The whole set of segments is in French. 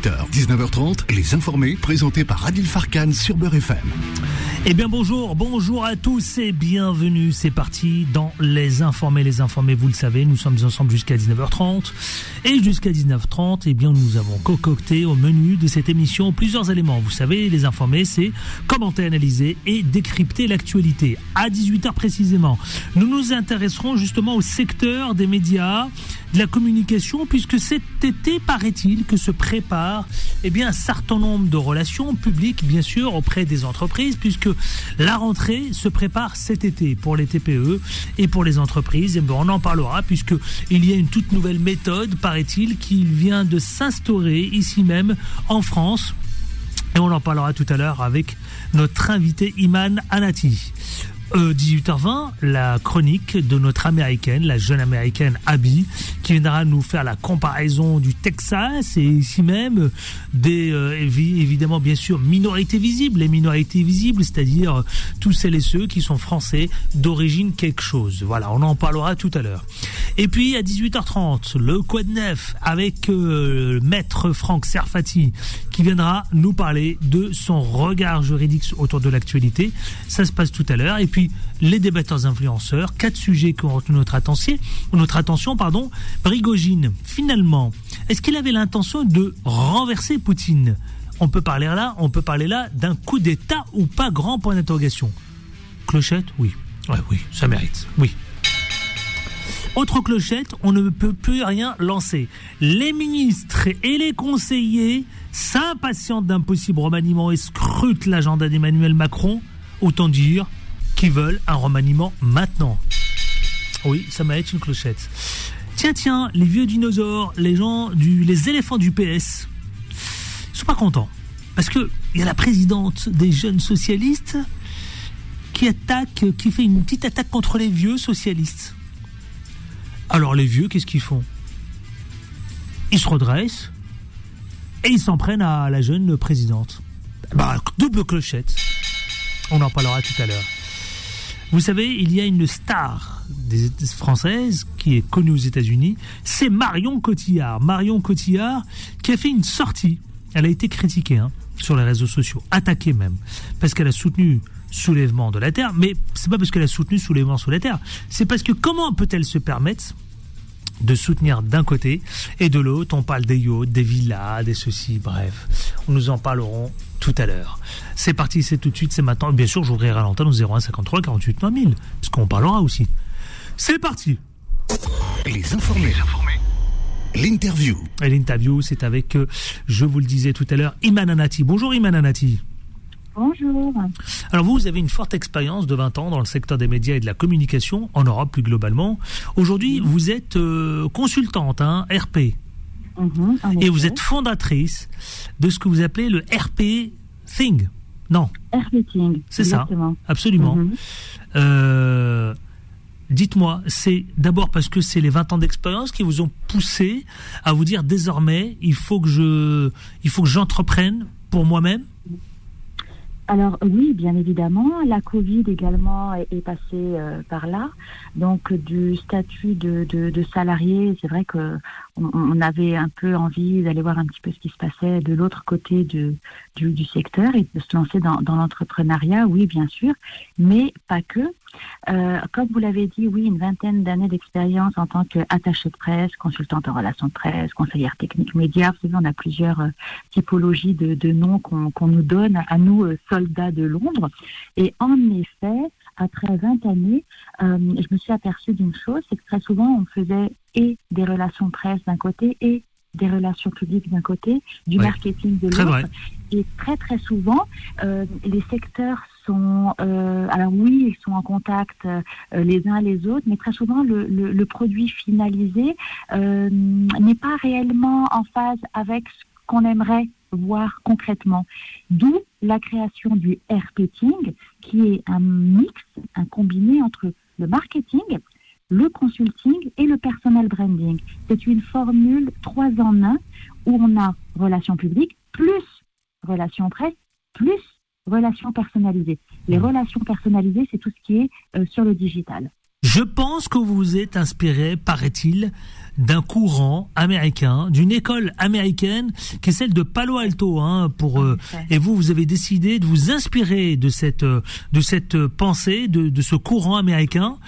18h, 19h30, les informés présentés par Adil Farkan sur Beurre FM. Eh bien bonjour, bonjour à tous et bienvenue. C'est parti dans Les Informés. Les Informés, vous le savez, nous sommes ensemble jusqu'à 19h30. Et jusqu'à 19h30, eh bien nous avons concocté au menu de cette émission plusieurs éléments. Vous savez, Les Informés, c'est commenter, analyser et décrypter l'actualité. À 18h précisément, nous nous intéresserons justement au secteur des médias, de la communication, puisque cet été, paraît-il, que se prépare eh bien, un certain nombre de relations publiques, bien sûr, auprès des entreprises, puisque la rentrée se prépare cet été pour les TPE et pour les entreprises. Ben, on en parlera, puisque il y a une toute nouvelle méthode, paraît-il, qui vient de s'instaurer ici même en France. Et on en parlera tout à l'heure avec notre invité Iman Anati. 18h20, euh, la chronique de notre américaine, la jeune américaine Abby, qui viendra nous faire la comparaison du Texas et ici même des, euh, évidemment, bien sûr, minorités visibles, les minorités visibles, c'est-à-dire euh, tous celles et ceux qui sont français d'origine quelque chose. Voilà, on en parlera tout à l'heure. Et puis à 18h30, le Quad avec maître Franck Serfati qui viendra nous parler de son regard juridique autour de l'actualité. Ça se passe tout à l'heure. Et puis les débatteurs influenceurs, quatre sujets qui ont retenu notre attention, notre attention, pardon. Brigogine, finalement, est-ce qu'il avait l'intention de renverser Poutine? On peut parler là, on peut parler là d'un coup d'État ou pas? Grand point d'interrogation. Clochette, oui. Oui, ça mérite. Oui. Autre clochette, on ne peut plus rien lancer. Les ministres et les conseillers s'impatientent d'un possible remaniement et scrutent l'agenda d'Emmanuel Macron. Autant dire qui veulent un remaniement maintenant. Oui, ça m'a été une clochette. Tiens, tiens, les vieux dinosaures, les gens du, les éléphants du PS, ils sont pas contents. Parce que il y a la présidente des jeunes socialistes qui attaque, qui fait une petite attaque contre les vieux socialistes. Alors les vieux, qu'est-ce qu'ils font? Ils se redressent et ils s'en prennent à la jeune présidente. Bah, double clochette. On en parlera tout à l'heure. Vous savez, il y a une star des française qui est connue aux États-Unis, c'est Marion Cotillard. Marion Cotillard qui a fait une sortie. Elle a été critiquée hein, sur les réseaux sociaux, attaquée même, parce qu'elle a soutenu soulèvement de la terre, mais c'est pas parce qu'elle a soutenu soulèvement sous la terre, c'est parce que comment peut-elle se permettre de soutenir d'un côté et de l'autre, on parle des yachts, des villas, des ceci, bref. Nous en parlerons tout à l'heure. C'est parti, c'est tout de suite, c'est maintenant. Bien sûr, j'ouvrirai l'antenne au 01 53 48 9000, parce qu'on parlera aussi. C'est parti. Les informés. L'interview. Et l'interview, c'est avec, euh, je vous le disais tout à l'heure, Iman Anati. Bonjour Iman Anati. Bonjour. Alors vous, vous avez une forte expérience de 20 ans dans le secteur des médias et de la communication, en Europe plus globalement. Aujourd'hui, vous êtes euh, consultante, hein, RP. Mhm, et vous êtes fondatrice de ce que vous appelez le RP Thing. Non. RP Thing. C'est ça. Absolument. Mhm. Euh, dites-moi, c'est d'abord parce que c'est les 20 ans d'expérience qui vous ont poussé à vous dire désormais, il faut que je, il faut que j'entreprenne pour moi-même alors oui, bien évidemment, la Covid également est, passée euh, par là. Donc du statut de, de, salarié, c'est vrai que on, avait un peu envie d'aller voir un petit peu ce qui se passait de l'autre côté du, du, secteur et de se lancer dans, dans l'entrepreneuriat, oui bien sûr, mais pas que. Euh, comme vous l'avez dit, oui, une vingtaine d'années d'expérience en tant qu'attachée de presse, consultante en relations de presse, conseillère technique média. Vous savez, on a plusieurs euh, typologies de, de noms qu'on nous donne à nous, euh, soldats de Londres. Et en effet, après 20 années, je me suis aperçue d'une chose, c'est que très souvent, on faisait et des relations presse d'un côté et des relations publiques d'un côté, du marketing de l'autre. Et très très souvent, les secteurs sont, euh, alors oui, ils sont en contact euh, les uns les autres, mais très souvent le, produit finalisé euh, n'est pas réellement en phase avec ce qu'on aimerait voir concrètement. D'où la création du RPting, qui est un mix, un combiné entre le marketing, le consulting et le personal branding. C'est une formule 3 en 1 où on a relations publiques plus relations presse plus relations personnalisées. Les mmh. relations personnalisées, c'est tout ce qui est euh, sur le digital. Je pense que vous vous êtes inspiré, paraît-il, d'un courant américain, d'une école américaine qui est celle de Palo Alto. Hein, pour euh, et vous, vous avez décidé de vous inspirer de cette euh, de cette pensée, de, de ce courant américain.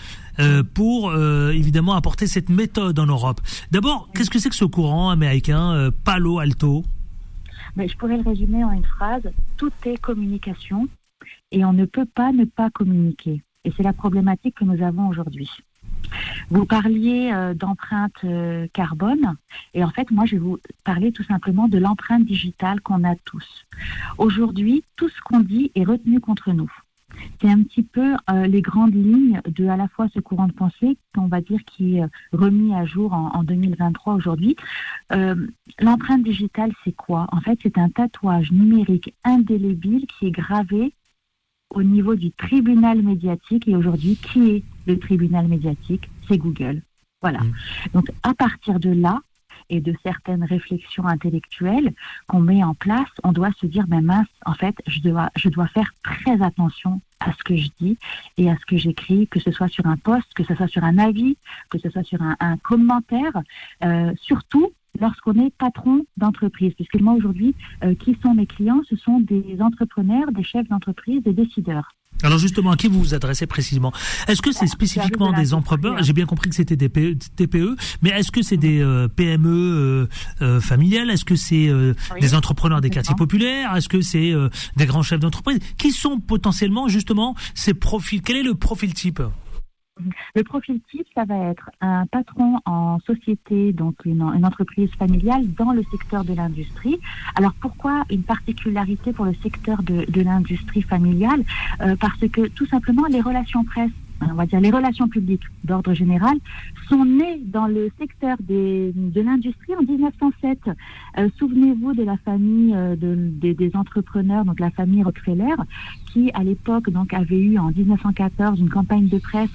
Euh, pour euh, évidemment apporter cette méthode en Europe. D'abord, qu'est-ce que c'est que ce courant américain euh, Palo Alto? Mais Je pourrais le résumer en une phrase. Tout est communication et on ne peut pas ne pas communiquer. Et c'est la problématique que nous avons aujourd'hui. Vous parliez euh, d'empreinte euh, carbone et en fait moi je vais vous parler tout simplement de l'empreinte digitale qu'on a tous. Aujourd'hui, tout ce qu'on dit est retenu contre nous. C'est un petit peu euh, les grandes lignes de à la fois ce courant de pensée qu'on va dire qui est euh, remis à jour en, en 2023 aujourd'hui. Euh, L'empreinte digitale, c'est quoi? En fait, c'est un tatouage numérique indélébile qui est gravé au niveau du tribunal médiatique. Et aujourd'hui, qui est le tribunal médiatique? C'est Google. Voilà. Mmh. Donc, à partir de là, et de certaines réflexions intellectuelles qu'on met en place, on doit se dire, ben mince, en fait, je dois, je dois faire très attention à ce que je dis et à ce que j'écris, que ce soit sur un post, que ce soit sur un avis, que ce soit sur un, un commentaire, euh, surtout lorsqu'on est patron d'entreprise. Puisque moi aujourd'hui, euh, qui sont mes clients? Ce sont des entrepreneurs, des chefs d'entreprise, des décideurs. Alors justement, à qui vous vous adressez précisément? Est-ce que c'est spécifiquement de la des entrepreneurs. J'ai bien compris que c'était des TPE, mais est-ce que c'est des euh, PME euh, euh, familiales? Est-ce que c'est euh, Oui, des entrepreneurs des quartiers populaires? Est-ce que c'est euh, des grands chefs d'entreprise? Qui sont potentiellement justement ces profils? Quel est le profil type? Le profil type, ça va être un patron en société, donc une, entreprise familiale dans le secteur de l'industrie. Alors pourquoi une particularité pour le secteur de, de l'industrie familiale? Euh, Parce que tout simplement les relations presse, on va dire les relations publiques d'ordre général, sont nées dans le secteur de l'industrie en 1907. Euh, Souvenez-vous de la famille euh, de- des, entrepreneurs, donc la famille Rockefeller, qui à l'époque donc avait eu en 1914 une campagne de presse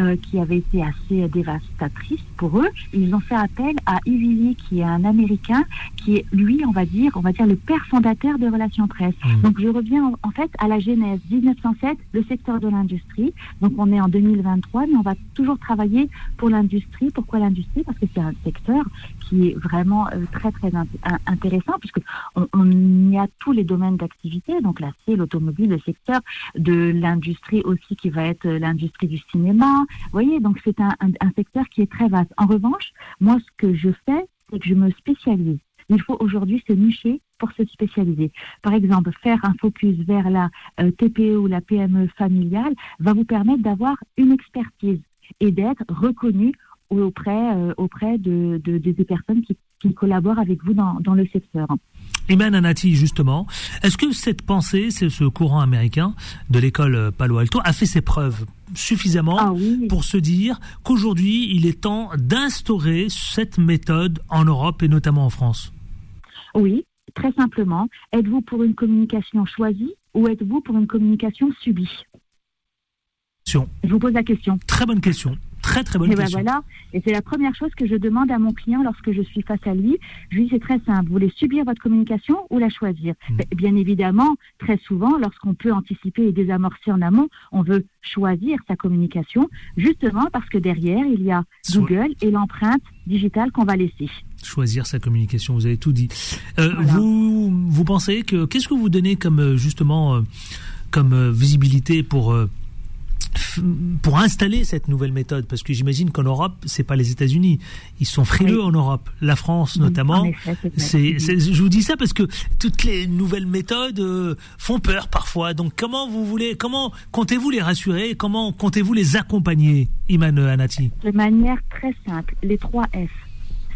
euh, qui avait été assez dévastatrice pour eux. Ils ont fait appel à Ivily, qui est un Américain, qui est lui, on va dire, on va dire le père fondateur des relations presse. Mhm. Donc je reviens en, en fait à la genèse 1907, le secteur de l'industrie. Donc on est en 2023, mais on va toujours travailler pour l'industrie. Pourquoi l'industrie? Parce que c'est un secteur qui est vraiment euh, très très int- in- intéressant puisque on, on y a tous les domaines d'activité, donc l'acier, l'automobile, le secteur de l'industrie aussi qui va être euh, l'industrie du cinéma. Vous voyez, donc c'est un, un- un secteur qui est très vaste. En revanche, moi ce que je fais, c'est que je me spécialise. Il faut aujourd'hui se nicher pour se spécialiser. Par exemple, faire un focus vers la euh, TPE ou la PME familiale va vous permettre d'avoir une expertise et d'être reconnu auprès, euh, de, de- de- des personnes qui, collaborent avec vous dans le secteur. Iman Anati, justement, est-ce que cette pensée, c'est ce courant américain de l'école Palo Alto, a fait ses preuves suffisamment Ah oui, pour se dire qu'aujourd'hui, il est temps d'instaurer cette méthode en Europe et notamment en France? Oui, très simplement. Êtes-vous pour une communication choisie ou êtes-vous pour une communication subie? Je vous pose la question. Très bonne question. Très très bonne Et ben question. voilà, et c'est la première chose que je demande à mon client lorsque je suis face à lui. Je lui dis c'est très simple, vous voulez subir votre communication ou la choisir Mm. Ben, Bien évidemment, très souvent, lorsqu'on peut anticiper et désamorcer en amont, on veut choisir sa communication, justement parce que derrière, il y a Google et l'empreinte digitale qu'on va laisser. choisir sa communication. Vous avez tout dit. Euh, Voilà. Vous vous pensez que qu'est-ce que vous donnez comme euh, justement euh, comme visibilité pour pour installer cette nouvelle méthode parce que j'imagine qu'en Europe c'est pas les États-Unis ils sont frileux Oui. en Europe la France notamment c'est- je vous dis ça parce que toutes les nouvelles méthodes euh, font peur parfois. Donc comment vous voulez, comment comptez-vous les rassurer? Comment comptez-vous les accompagner, Iman Anati de manière très simple, les trois F.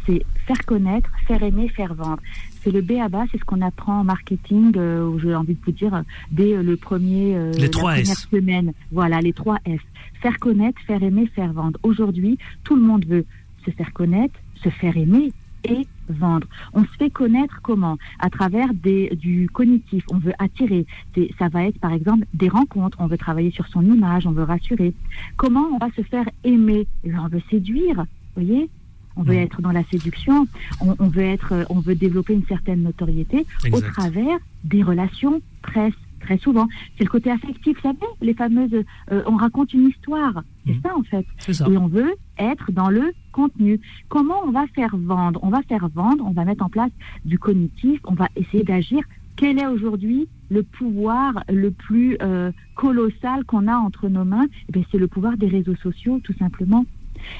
C'est faire connaître, faire aimer, faire vendre. C'est le B à bas, c'est ce qu'on apprend en marketing, euh, j'ai envie de vous dire, euh, dès euh, le premier, euh, Les la première S. semaine. Voilà, les trois F. Faire connaître, faire aimer, faire vendre. Aujourd'hui, tout le monde veut se faire connaître, se faire aimer et vendre. On se fait connaître comment? À travers des, du cognitif. On veut attirer. Des- ça va être par exemple des rencontres. On veut travailler sur son image. On veut rassurer. Comment on va se faire aimer? On veut séduire. Vous voyez? On veut Mhm. être dans la séduction, on, on veut être, euh, on veut développer une certaine notoriété au travers des relations presse très souvent. C'est le côté affectif, vous savez, les fameuses, euh, on raconte une histoire. C'est Mhm. ça en fait. Ça. Et on veut être dans le contenu. Comment on va faire vendre? On va faire vendre, on va mettre en place du cognitif, on va essayer d'agir. Quel est aujourd'hui le pouvoir le plus euh, colossal qu'on a entre nos mains? Eh C'est le pouvoir des réseaux sociaux, tout simplement.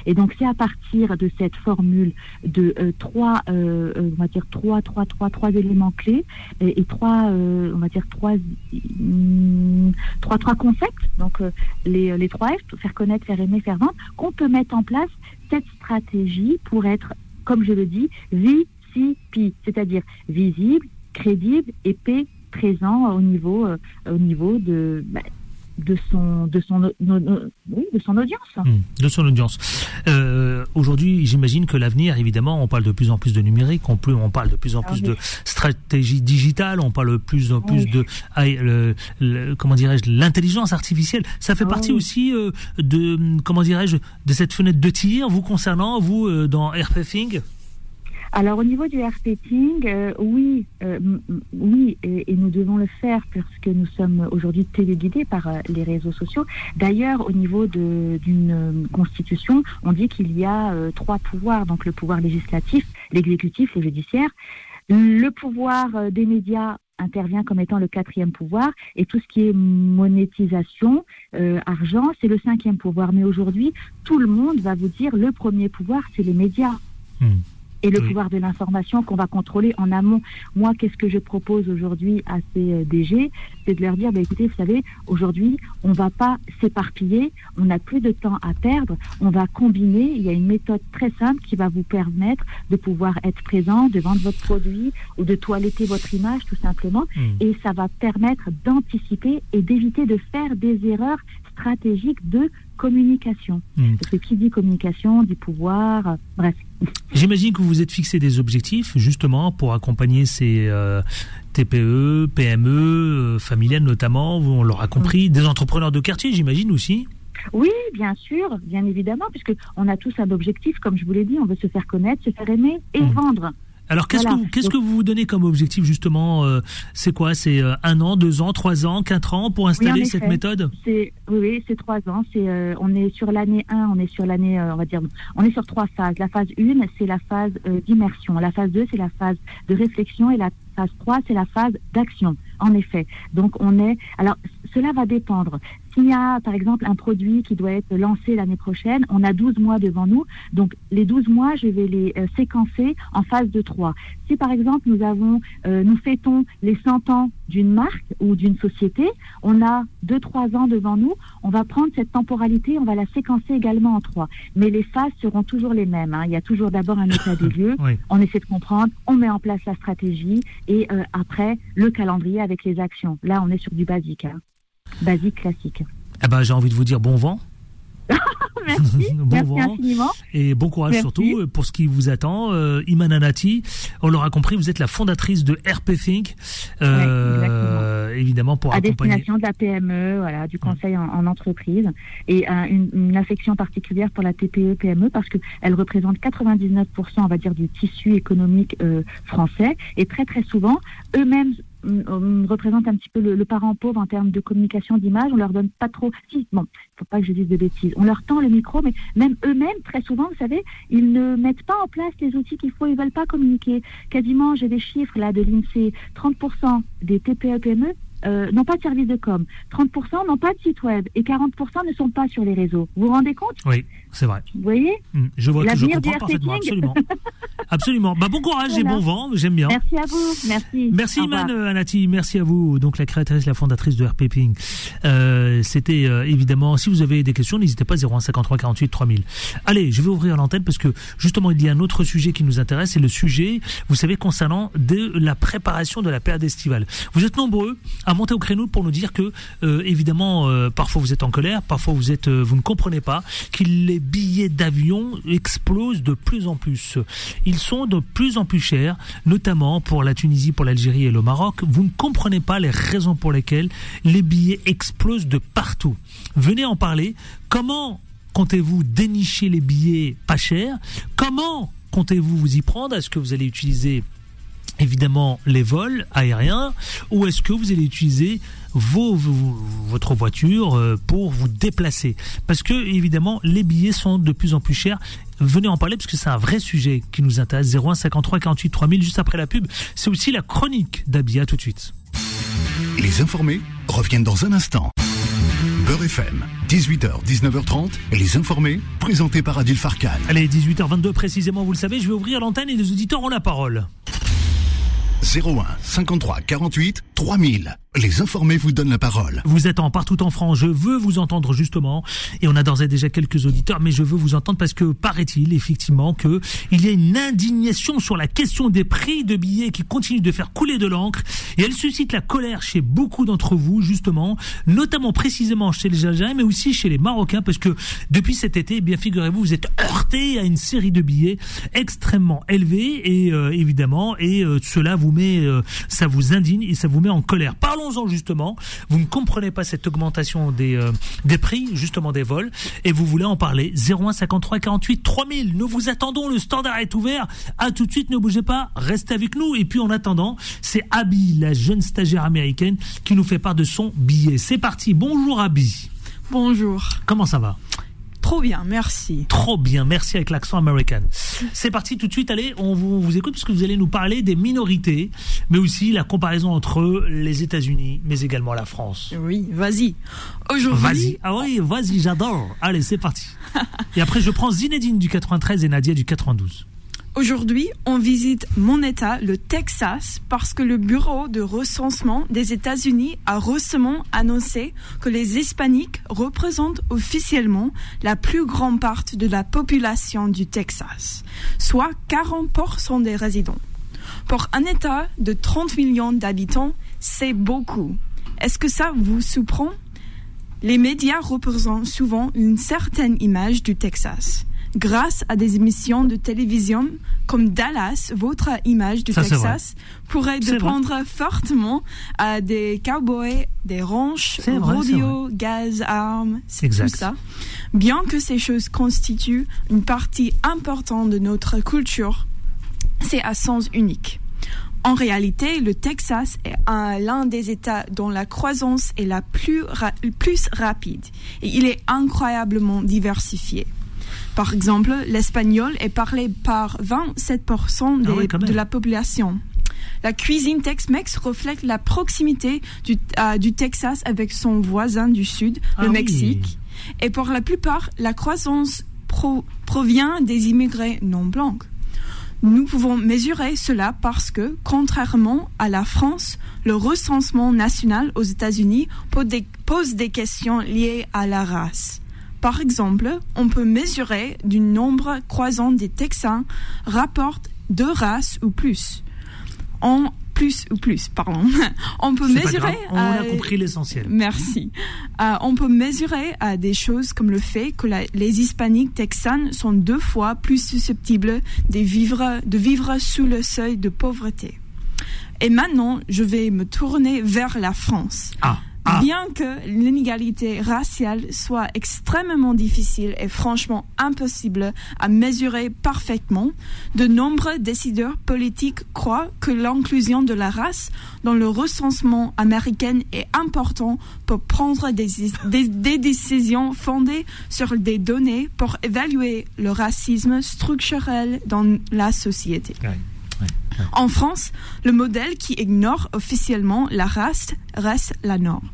Et donc c'est à partir de cette formule de euh, trois, euh, euh, on va dire trois, trois, trois, trois éléments clés et, trois, on va dire trois, hum, trois, trois concepts. Donc les, les trois F, faire connaître, faire aimer, faire vendre, qu'on peut mettre en place cette stratégie pour être, comme je le dis, VCP, c'est-à-dire visible, crédible et présent au niveau, au niveau de, bah, de son, de son, no- no- no- oui, de son audience. Hmm, de son audience. Euh, Aujourd'hui, j'imagine que l'avenir, évidemment, on parle de plus en plus de numérique, on, plus, on parle de plus en Ah plus oui. de stratégie digitale, on parle de plus en plus Oui. de, ah, le- le- comment dirais-je, l'intelligence artificielle. Ça fait Ah partie aussi euh, de, comment dirais-je, de cette fenêtre de tir, vous concernant, vous, euh, dans RPFing Alors au niveau du RPting, euh, oui, euh, oui, et, nous devons le faire parce que nous sommes aujourd'hui téléguidés par euh, les réseaux sociaux. D'ailleurs, au niveau d'une euh, constitution, on dit qu'il y a euh, trois pouvoirs, donc le pouvoir législatif, l'exécutif, le judiciaire. Le pouvoir des médias intervient comme étant le quatrième pouvoir et tout ce qui est monétisation, argent, c'est le cinquième pouvoir. Mais aujourd'hui, tout le monde va vous dire le premier pouvoir, c'est les médias Hmm. Et le Oui. pouvoir de l'information qu'on va contrôler en amont. Moi, qu'est-ce que je propose aujourd'hui à ces euh, DG C'est de leur dire, bah, écoutez, vous savez, aujourd'hui, on va pas s'éparpiller, on n'a plus de temps à perdre, on va combiner, il y a une méthode très simple qui va vous permettre de pouvoir être présent, de vendre votre produit ou de toiletter votre image tout simplement, Hmm. et ça va permettre d'anticiper et d'éviter de faire des erreurs stratégiques de communication. Hmm. Parce que qui dit communication dit pouvoir, bref. J'imagine que vous vous êtes fixé des objectifs justement pour accompagner ces euh, TPE, PME, euh, familiales notamment, on l'aura compris, des entrepreneurs de quartier j'imagine aussi. Oui, bien sûr, bien évidemment, puisque on a tous un objectif, comme je vous l'ai dit, on veut se faire connaître, se faire aimer et Mhm. vendre. Alors qu'est-ce Voilà. que vous, qu'est-ce que vous vous donnez comme objectif justement euh, C'est quoi? C'est euh, un an, deux ans, trois ans, quatre ans pour installer cette méthode? C'est oui, c'est trois ans. C'est euh, on est sur l'année 1, on est sur l'année, euh, on va dire, on est sur trois phases. La phase 1, c'est la phase euh, d'immersion. La phase 2, c'est la phase de réflexion et la phase 3, c'est la phase d'action. En effet. Donc on est. Alors cela va dépendre. S'il y a par exemple un produit qui doit être lancé l'année prochaine, on a 12 mois devant nous. Donc les 12 mois, je vais les euh, séquencer en phase de 3. Si par exemple nous avons, euh, nous fêtons les 100 ans d'une marque ou d'une société, on a 2-3 ans devant nous, on va prendre cette temporalité, on va la séquencer également en 3. Mais les phases seront toujours les mêmes. hein. Il y a toujours d'abord un état des lieux, Oui. on essaie de comprendre, on met en place la stratégie et euh, après le calendrier avec les actions. Là, on est sur du basique. hein. Basique classique. Eh ben, j'ai envie de vous dire bon vent Merci, Bon merci vent. infiniment. et bon courage Merci. surtout euh, pour ce qui vous attend. Euh, Iman Anati, on l'aura compris, vous êtes la fondatrice de RP Think, euh, évidemment pour à accompagner. destination de la PME, voilà, du conseil en, en entreprise, et euh, une, une affection particulière pour la TPE PME parce que elle représente 99%, on va dire, du tissu économique français, et très très souvent, eux-mêmes hum, représentent un petit peu le, parent pauvre en termes de communication d'image. On leur donne pas trop. Si, bon, faut pas que je dise de bêtises. On leur tend le micro, mais même eux-mêmes, très souvent, vous savez, ils ne mettent pas en place les outils qu'il faut. Ils veulent pas communiquer. Quasiment, j'ai des chiffres là de l'INSEE. 30% des TPE PME euh, n'ont pas de service de com, 30% n'ont pas de site web et 40% ne sont pas sur les réseaux. Vous vous rendez compte? Oui, c'est vrai. Vous voyez? Hmm, Je vois, je L'avenir du comprends parfaitement, absolument. absolument. Bah, bon courage et bon vent, j'aime bien. Merci à vous. Merci. Merci. Iman Anati, merci à vous, donc la créatrice, la fondatrice de RP Ping. Euh, C'était euh, évidemment, si vous avez des questions, n'hésitez pas 0153 48 3000. Allez, je vais ouvrir l'antenne parce que justement il y a un autre sujet qui nous intéresse, c'est le sujet, vous savez, concernant de la préparation de la période estivale. Vous êtes nombreux à monter au créneau pour nous dire que, euh, évidemment, euh, parfois vous êtes en colère, parfois vous êtes, euh, vous ne comprenez pas que les billets d'avion explosent de plus en plus. Ils sont de plus en plus chers, notamment pour la Tunisie, pour l'Algérie et le Maroc. Vous ne comprenez pas les raisons pour lesquelles les billets explosent de partout. Venez en parler. Comment comptez-vous dénicher les billets pas chers? Comment comptez-vous vous y prendre? Est-ce que vous allez utiliser évidemment les vols aériens ou est-ce que vous allez utiliser vos, votre voiture euh, pour vous déplacer? Parce que évidemment les billets sont de plus en plus chers. Venez en parler parce que c'est un vrai sujet qui nous intéresse. 01 53 48 3000 juste après la pub. C'est aussi la chronique d'Abia tout de suite. Les informés reviennent dans un instant. Beurre FM, 18h, 19h30, les informés, présentés par Adil Farkan. Allez, 18h22 précisément, vous le savez, je vais ouvrir l'antenne et les auditeurs ont la parole. 01 53 48 3000. Les informés vous donnent la parole. Vous êtes en partout en France, je veux vous entendre justement, et on a d'ores et déjà quelques auditeurs, mais je veux vous entendre parce que paraît-il effectivement que il y a une indignation sur la question des prix de billets qui continue de faire couler de l'encre, et elle suscite la colère chez beaucoup d'entre vous justement, notamment précisément chez les Algériens, mais aussi chez les Marocains, parce que depuis cet été, eh bien figurez-vous, vous êtes heurtés à une série de billets extrêmement élevés, et euh, évidemment, et euh, cela vous met, euh, ça vous indigne et ça vous met en colère. Parlons en justement. Vous ne comprenez pas cette augmentation des, euh, des prix justement des vols et vous voulez en parler. 01 53 48 3000. Nous vous attendons. Le standard est ouvert. À tout de suite. Ne bougez pas. Restez avec nous. Et puis en attendant, c'est Abby, la jeune stagiaire américaine, qui nous fait part de son billet. C'est parti. Bonjour Abby. Bonjour. Comment ça va? Trop bien, merci. Trop bien, merci avec l'accent américain. C'est parti tout de suite, allez, on vous, vous, écoute puisque vous allez nous parler des minorités, mais aussi la comparaison entre les États-Unis, mais également la France. Oui, vas-y. Aujourd'hui. Vas-y, ah oui, vas-y, j'adore. Allez, c'est parti. Et après, je prends Zinedine du 93 et Nadia du 92. Aujourd'hui, on visite mon État, le Texas, parce que le Bureau de recensement des États-Unis a récemment annoncé que les Hispaniques représentent officiellement la plus grande partie de la population du Texas, soit 40% des résidents. Pour un État de 30 millions d'habitants, c'est beaucoup. Est-ce que ça vous surprend? Les médias représentent souvent une certaine image du Texas grâce à des émissions de télévision comme Dallas, votre image du Texas pourrait dépendre fortement à des cowboys, des ranchs, rodeo, gaz, armes, tout ça. Bien que ces choses constituent une partie importante de notre culture, c'est à sens unique. En réalité, le Texas est l'un des États dont la croissance est la plus, plus rapide et il est incroyablement diversifié. Par exemple, l'espagnol est parlé par 27% ah de la population. La cuisine Tex-Mex reflète la proximité du, euh, du, Texas avec son voisin du sud, le ah Mexique. Et pour la plupart, la croissance provient des immigrés non blancs. Nous pouvons mesurer cela parce que, contrairement à la France, le recensement national aux États-Unis pose des questions liées à la race. Par exemple, on peut mesurer du nombre croissant des Texans rapportent deux races ou plus. En plus ou plus, pardon. on peut mesurer. On a compris l'essentiel. Merci. Euh, on peut mesurer des choses comme le fait que les hispaniques texans sont deux fois plus susceptibles de vivre, de vivre sous le seuil de pauvreté. Et maintenant, je vais me tourner vers la France. Ah. Ah. Bien que l'inégalité raciale soit extrêmement difficile et franchement impossible à mesurer parfaitement, de nombreux décideurs politiques croient que l'inclusion de la race dans le recensement américain est important pour prendre des, des, décisions fondées sur des données pour évaluer le racisme structurel dans la société. En France, le modèle qui ignore officiellement la race reste la norme.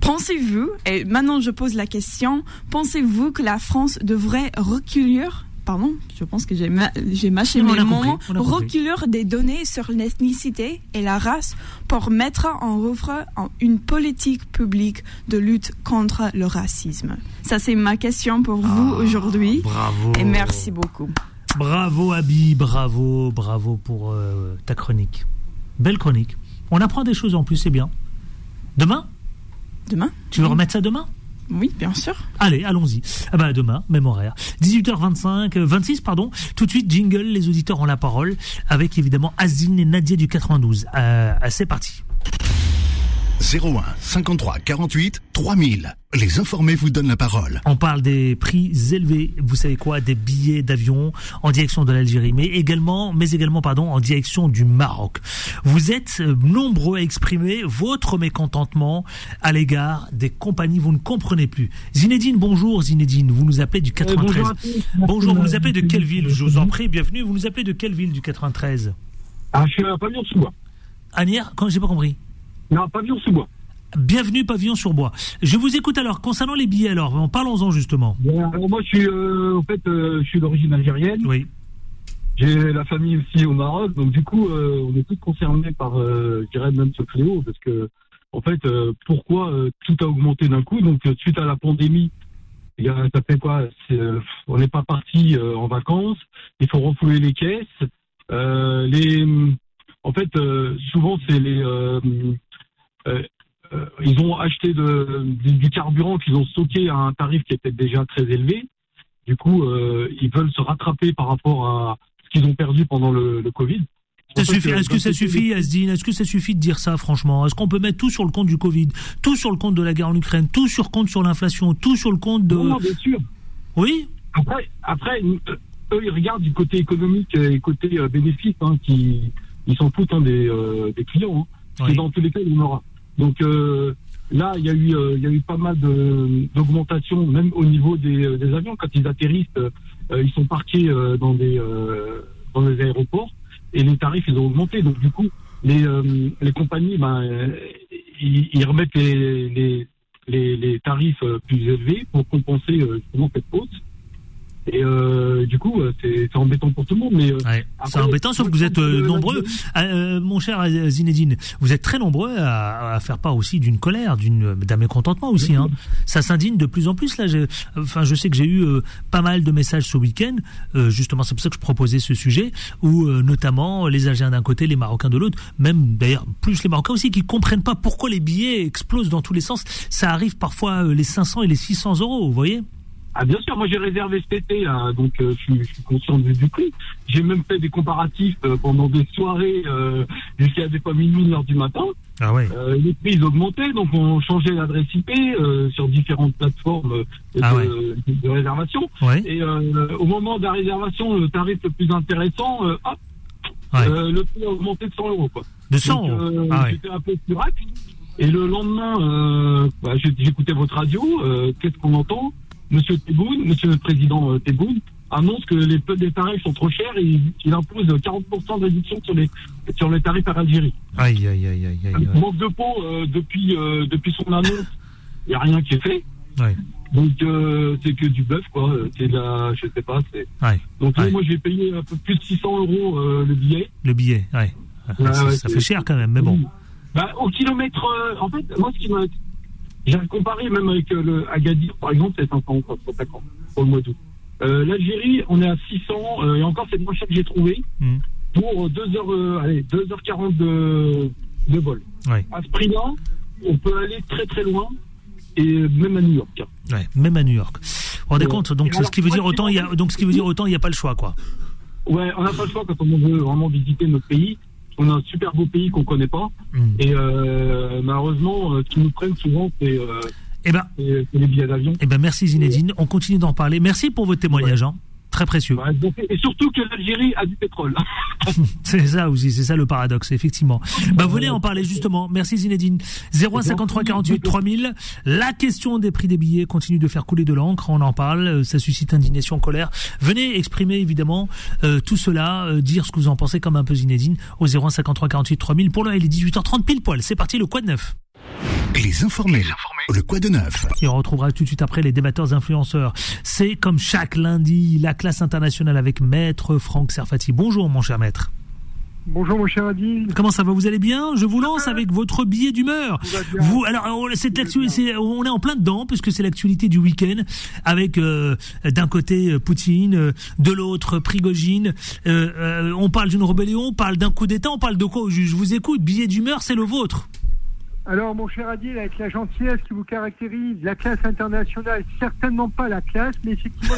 Pensez-vous, et maintenant je pose la question, pensez-vous que la France devrait reculer Pardon, je pense que j'ai mâché mes mots. Reculer des données sur l'ethnicité et la race pour mettre en œuvre une politique publique de lutte contre le racisme? Ça, c'est ma question pour vous ah, aujourd'hui. Bravo. Et merci beaucoup. Bravo, Abby. Bravo, bravo pour euh, ta chronique. Belle chronique. On apprend des choses en plus, c'est bien. Demain Demain Tu veux remettre ça demain? Oui, bien sûr. Allez, allons-y. Ah bah demain, même horaire. 18h25, 26 euh, pardon. Tout de suite, jingle, les auditeurs ont la parole avec évidemment Azine et Nadia du 92. Euh, c'est parti. 01 53 48 3000. Les informés vous donnent la parole. On parle des prix élevés, vous savez quoi, des billets d'avion en direction de l'Algérie, mais également, mais également, pardon, en direction du Maroc. Vous êtes nombreux à exprimer votre mécontentement à l'égard des compagnies. Vous ne comprenez plus. Zinedine, bonjour Zinedine. Vous nous appelez du 93. bonjour, bonjour, vous nous appelez de quelle ville? Je vous en prie, bienvenue. Vous nous appelez de quelle ville du 93 Ah, je suis à Pavillon-sous-Bois. Anière, quand j'ai pas compris. Non, Pavillon-sous-Bois. Bienvenue Pavillon sur Bois. Je vous écoute alors concernant les billets alors, parlons-en justement. alors moi je suis euh, en fait euh, je suis d'origine algérienne. Oui. J'ai la famille aussi au Maroc, donc du coup euh, on est tous concernés par je dirais même ce fléau parce que en fait pourquoi tout a augmenté d'un coup? Donc suite à la pandémie il y a, ça fait quoi? On n'est pas parti en vacances, il faut refouler les caisses. les en fait souvent c'est les ils ont acheté de, du, carburant qu'ils ont stocké à un tarif qui était déjà très élevé. Du coup, euh, ils veulent se rattraper par rapport à ce qu'ils ont perdu pendant le, Covid. Est-ce que ça suffit, Asdine? Est-ce que ça suffit de dire ça, franchement? Est-ce qu'on peut mettre tout sur le compte du Covid, tout sur le compte de la guerre en Ukraine, tout sur le compte sur l'inflation, tout sur le compte de... Non, bien sûr. Oui? Après, après eux, ils regardent du côté économique et côté euh, bénéfice, hein, qui, ils s'en foutent hein, des, des clients. Hein. dans tous les cas, il y en aura. Donc euh, là, il y a eu, euh, il y a eu pas mal d'augmentation, même au niveau des, euh, des, avions. Quand ils atterrissent, ils sont parqués dans des dans les aéroports et les tarifs ils ont augmenté. Donc du coup, les les compagnies, ben, ils, ils remettent les, les les, les, tarifs plus élevés pour compenser justement cette hausse. Et euh, du coup, euh, c'est embêtant pour tout le monde. Mais euh, c'est embêtant, sauf que vous êtes nombreux, mon cher Zinedine, vous êtes très nombreux à, à faire part aussi d'une colère, d'une d'un mécontentement aussi. Hein. Ça s'indigne de plus en plus là. Enfin, je sais que j'ai eu pas mal de messages ce week-end. justement, c'est pour ça que je proposais ce sujet, où notamment les Algériens d'un côté, les Marocains de l'autre, même d'ailleurs plus les Marocains aussi, qui comprennent pas pourquoi les billets explosent dans tous les sens. Ça arrive parfois les 500 et les 600 euros, vous voyez. Ah bien sûr, moi j'ai réservé cet été, donc euh, je, suis, conscient du, du prix. J'ai même fait des comparatifs euh, pendant des soirées euh, jusqu'à des fois minuit, heure du matin. Ah ouais. les prix ils augmentaient, donc on changeait l'adresse IP sur différentes plateformes ah de, réservation. Et au moment de la réservation, le tarif le plus intéressant, hop, le prix a augmenté de 100 euros. Quoi. De 100 euros ah J'étais un peu plus rapide. Et le lendemain, bah, j'écoutais votre radio, qu'est-ce qu'on entend? Monsieur Tebboune, Monsieur le Président euh, Tebboune, annonce que les, les tarifs sont trop chers et il, impose 40% de réduction sur les, sur les tarifs à l'Algérie. Aïe, aïe, aïe, aïe, aïe. Manque de peau, euh, depuis, euh, depuis son annonce, il n'y a rien qui est fait. Donc, c'est que du bœuf, quoi. C'est de la, je sais pas, c'est. Donc, moi, j'ai payé un peu plus de 600 euros le billet. Le billet, ouais. ça, fait cher quand même, mais bon. Bah, au kilomètre, en fait, moi, ce qui m'a j'ai comparé même avec euh, le Agadir, par exemple, c'est 500 pour le mois d'août. Euh, L'Algérie, on est à 600, euh, et encore c'est le moins cher que j'ai trouvé, hmm. pour 2h, allez, 2h40 de, de vol. À ce prix-là, on peut aller très très loin, et même à New York. Ouais, même à New York. Vous vous rendez compte donc, ce qui veut dire autant, il y a, donc ce qui veut dire autant, il n'y a pas le choix, quoi. Ouais, on n'a pas le choix quand on veut vraiment visiter notre pays on a un super beau pays qu'on connaît pas. Hmm. Et euh, malheureusement, euh, ce qui nous prennent souvent, c'est euh, eh ben, les billets d'avion. Eh ben, merci Zinedine. On continue d'en parler. Merci pour votre témoignage. Hein. Très précieux. et surtout que l'Algérie a du pétrole. c'est ça aussi, c'est ça le paradoxe, effectivement. Bah, venez en parler justement. Merci Zinedine. 0153 48 3000. La question des prix des billets continue de faire couler de l'encre. On en parle. Ça suscite indignation, colère. Venez exprimer évidemment euh, tout cela, euh, dire ce que vous en pensez comme un peu Zinedine au 0153 48 3000. Pour là, il est 18h30 pile poil. C'est parti, le quoi de neuf les informés. Le quoi de neuf Et on retrouvera tout de suite après les débatteurs influenceurs. C'est comme chaque lundi, la classe internationale avec Maître Franck Serfati. Bonjour mon cher maître. Bonjour mon cher Adil. Comment ça va Vous allez bien? Je vous lance avec votre billet d'humeur. Vous alors cette l'actualité, on est en plein dedans puisque c'est l'actualité du week-end avec euh, d'un côté euh, Poutine, euh, de l'autre Prigogine. on parle d'une rébellion, on parle d'un coup d'État, on parle de quoi Je vous écoute. Billet d'humeur, c'est le vôtre. Alors, mon cher Adil, avec la gentillesse qui vous caractérise, la classe internationale, certainement pas la classe, mais effectivement,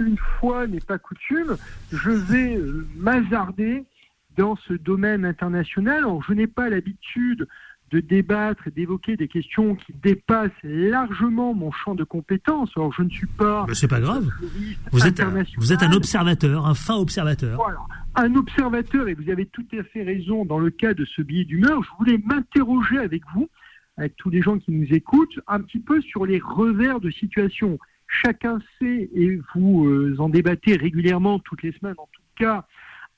une fois, n'est pas coutume, je vais euh, m'hazarder dans ce domaine international. Alors, je n'ai pas l'habitude de débattre et d'évoquer des questions qui dépassent largement mon champ de compétences. Alors, je ne suis pas. Mais c'est pas grave. Vous êtes, un, vous êtes un observateur, un fin observateur. Voilà. Un observateur, et vous avez tout à fait raison dans le cas de ce billet d'humeur. Je voulais m'interroger avec vous, avec tous les gens qui nous écoutent, un petit peu sur les revers de situation. Chacun sait, et vous euh, en débattez régulièrement toutes les semaines en tout cas,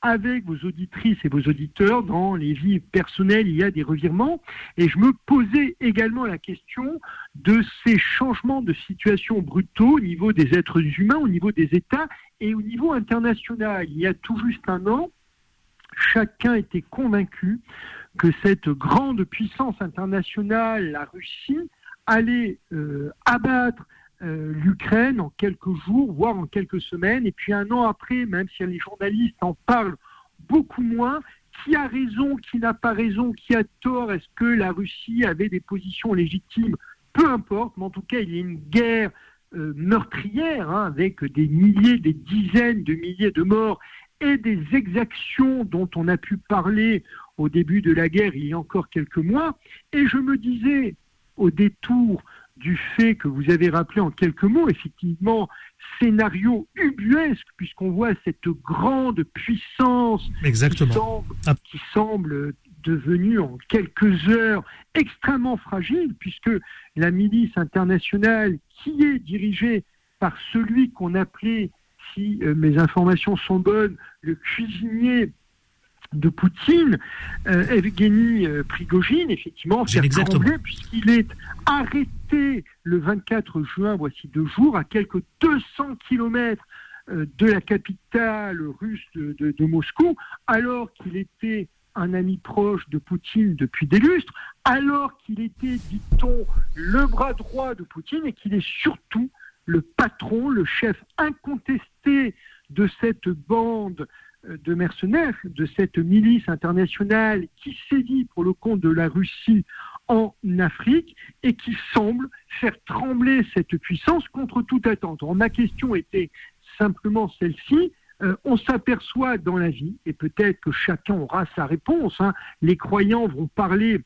avec vos auditrices et vos auditeurs, dans les vies personnelles, il y a des revirements. Et je me posais également la question de ces changements de situation brutaux au niveau des êtres humains, au niveau des États et au niveau international. Il y a tout juste un an, chacun était convaincu que cette grande puissance internationale, la Russie, allait euh, abattre euh, l'Ukraine en quelques jours, voire en quelques semaines. Et puis un an après, même si les journalistes en parlent beaucoup moins, qui a raison, qui n'a pas raison, qui a tort, est-ce que la Russie avait des positions légitimes? Peu importe, mais en tout cas, il y a une guerre euh, meurtrière, hein, avec des milliers, des dizaines de milliers de morts et des exactions dont on a pu parler au début de la guerre il y a encore quelques mois. Et je me disais, au détour du fait que vous avez rappelé en quelques mots, effectivement, scénario ubuesque, puisqu'on voit cette grande puissance Exactement. Ah. Qui, semble, devenue en quelques heures extrêmement fragile, puisque la milice internationale, qui est dirigée par celui qu'on appelait, si euh, mes informations sont bonnes, le cuisinier de Poutine, euh, Evgeny euh, Prigogine, effectivement, trembler puisqu'il est arrêté le 24 juin, voici deux jours, à quelques 200 kilomètres euh, de la capitale russe de, Moscou, alors qu'il était un ami proche de Poutine depuis des lustres, alors qu'il était, dit-on, le bras droit de Poutine et qu'il est surtout le patron, le chef incontesté de cette bande de mercenaires, de cette milice internationale qui sévit pour le compte de la Russie en Afrique et qui semble faire trembler cette puissance contre toute attente. ma question était simplement celle-ci. Euh, on s'aperçoit dans la vie, et peut-être que chacun aura sa réponse, hein, les croyants vont parler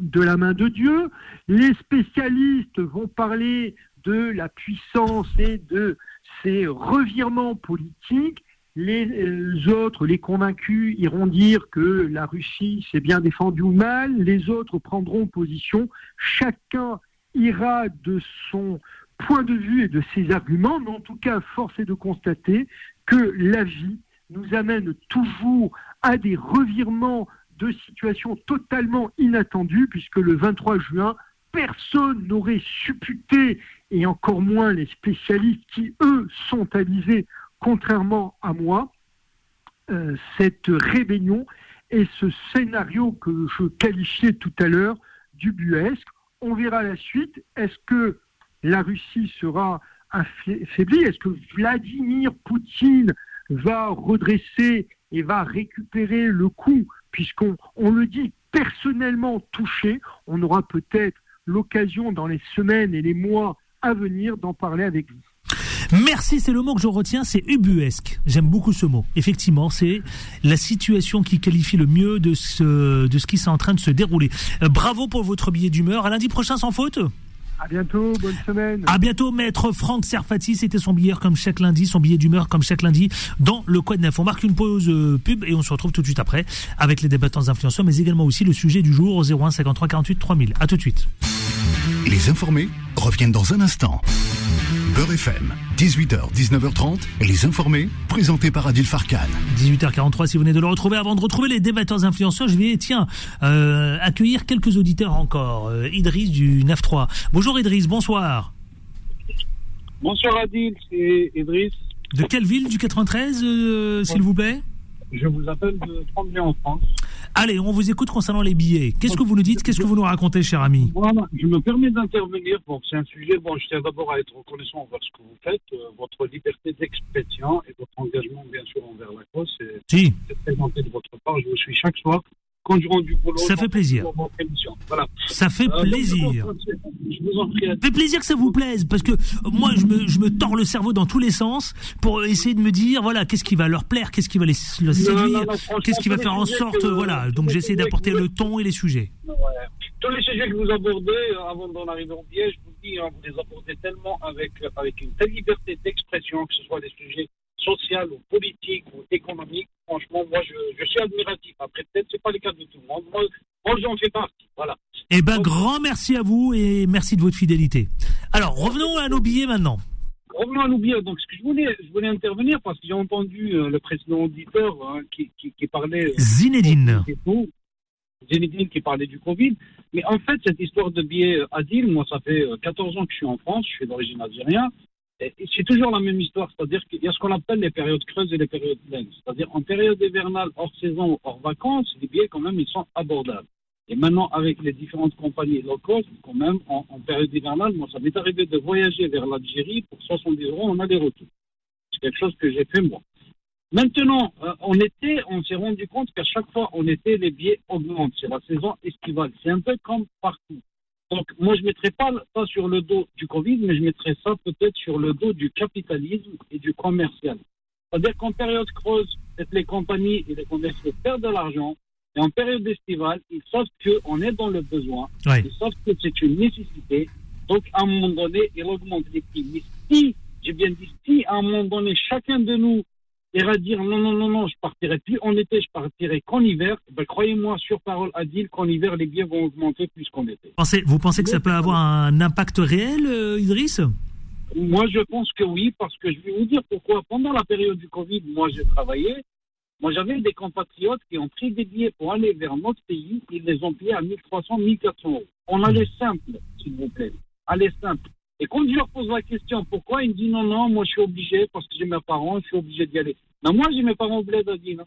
de la main de Dieu, les spécialistes vont parler de la puissance et de ces revirements politiques, les autres, les convaincus, iront dire que la Russie s'est bien défendue ou mal. Les autres prendront position. Chacun ira de son point de vue et de ses arguments. Mais en tout cas, force est de constater que la vie nous amène toujours à des revirements de situations totalement inattendues, puisque le 23 juin, personne n'aurait supputé, et encore moins les spécialistes qui, eux, sont avisés contrairement à moi, euh, cette rébellion et ce scénario que je qualifiais tout à l'heure du buesque. On verra la suite. Est-ce que la Russie sera affaiblie? Est-ce que Vladimir Poutine va redresser et va récupérer le coup, puisqu'on on le dit personnellement touché On aura peut-être l'occasion dans les semaines et les mois à venir d'en parler avec vous. Merci, c'est le mot que je retiens, c'est ubuesque. J'aime beaucoup ce mot. Effectivement, c'est la situation qui qualifie le mieux de ce, de ce qui est en train de se dérouler. Euh, bravo pour votre billet d'humeur. À lundi prochain sans faute. À bientôt, bonne semaine. À bientôt, maître Franck Serfati. C'était son billet comme chaque lundi, son billet d'humeur comme chaque lundi dans le Quad Neuf. On marque une pause euh, pub et on se retrouve tout de suite après avec les débattants influenceurs, mais également aussi le sujet du jour au 01 53 48 3000. À tout de suite. Les informés reviennent dans un instant. Beurre FM, 18h, 19h30, les informés, présentés par Adil Farkan. 18h43, si vous venez de le retrouver, avant de retrouver les débatteurs influenceurs, je vais, tiens, euh, accueillir quelques auditeurs encore. Euh, Idriss du 9-3. Bonjour Idriss, bonsoir. Bonsoir Adil, c'est Idriss. De quelle ville? Du 93, euh, s'il vous plaît? Je vous appelle de Tremblay en France. Allez, on vous écoute concernant les billets. Qu'est-ce que vous nous dites Qu'est-ce que vous nous racontez, cher ami Voilà, je me permets d'intervenir. Bon, c'est un sujet. Bon, je tiens d'abord à être reconnaissant envers ce que vous faites, euh, votre liberté d'expression et votre engagement, bien sûr, envers la cause. C'est si. présenté de votre part. Je vous suis chaque soir quand je rentre du boulot. Ça fait plaisir. Voilà. Ça fait euh, plaisir. je vous en prie. Ça fait plaisir que ça vous plaise parce que moi je me, je me tords le cerveau dans tous les sens pour essayer de me dire voilà qu'est-ce qui va leur plaire, qu'est-ce qui va les, séduire, qu'est-ce qui va faire en sorte voilà. Donc j'essaie d'apporter le ton et les sujets. Tous les sujets que vous abordez euh, avant d'en arriver au piège, je vous dis, hein, vous les abordez tellement avec avec une telle liberté d'expression que ce soit des sujets social ou politique ou économique, franchement, moi, je, suis admiratif. Après, peut-être, c'est pas le cas de tout le monde. Moi, j'en fais partie. Voilà. Eh ben, grand merci à vous et merci de votre fidélité. Alors, revenons à nos billets maintenant. Revenons à nos billets. Donc, ce que je voulais, je voulais intervenir parce que j'ai entendu euh, le président auditeur hein, qui, qui, parlait. Euh, Zinedine. Zinedine qui parlait du Covid. Mais en fait, cette histoire de billets euh, Adil, moi, ça fait 14 ans que je suis en France, je suis d'origine algérienne c'est toujours la même histoire, c'est-à-dire qu'il y a ce qu'on appelle les périodes creuses et les périodes pleines. C'est-à-dire en période hivernale, hors saison, hors vacances, les billets quand même ils sont abordables. Et maintenant avec les différentes compagnies low cost, quand même en, période hivernale, moi ça m'est arrivé de voyager vers l'Algérie pour 70 euros en aller-retour. C'est quelque chose que j'ai fait moi. Maintenant, euh, en été, on s'est rendu compte qu'à chaque fois en été, les billets augmentent. C'est la saison estivale. C'est un peu comme partout. Donc, moi, je ne mettrais pas ça sur le dos du Covid, mais je mettrais ça peut-être sur le dos du capitalisme et du commercial. C'est-à-dire qu'en période creuse, les compagnies et les commerciaux perdent de l'argent. Et en période estivale, ils savent qu'on est dans le besoin. Ils savent que c'est une nécessité. Donc, à un moment donné, ils augmentent les prix. Mais si, j'ai bien dit, si à un moment donné, chacun de nous à dire non, non, non, non, je partirai plus en été, je partirai qu'en hiver, ben, croyez-moi sur parole à dire qu'en hiver, les billets vont augmenter plus qu'en été. vous pensez que ça peut avoir un impact réel, euh, Idriss? Moi, je pense que oui, parce que je vais vous dire pourquoi. Pendant la période du Covid, moi, j'ai travaillé. Moi, j'avais des compatriotes qui ont pris des billets pour aller vers notre pays. Ils les ont payés à 1300, 1400 euros. On allait simple, s'il vous plaît. Allez simple. Et quand je leur pose la question pourquoi, ils me disent non, non, moi je suis obligé parce que j'ai mes parents, je suis obligé d'y aller. Non, moi j'ai mes parents au bled, à dire.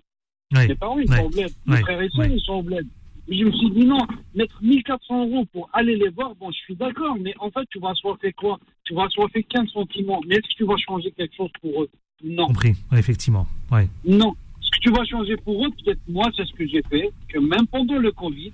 Mes parents, ils sont au bled. Mes frères et soeurs, ils sont au bled. Mais je me suis dit non, mettre 1400 euros pour aller les voir, bon, je suis d'accord, mais en fait, tu vas assoiffer quoi? Tu vas assoiffer 15 sentiments. Mais est-ce que tu vas changer quelque chose pour eux? Non. Compris, effectivement. Ouais. Non. Ce que tu vas changer pour eux, peut-être moi, c'est ce que j'ai fait, que même pendant le Covid,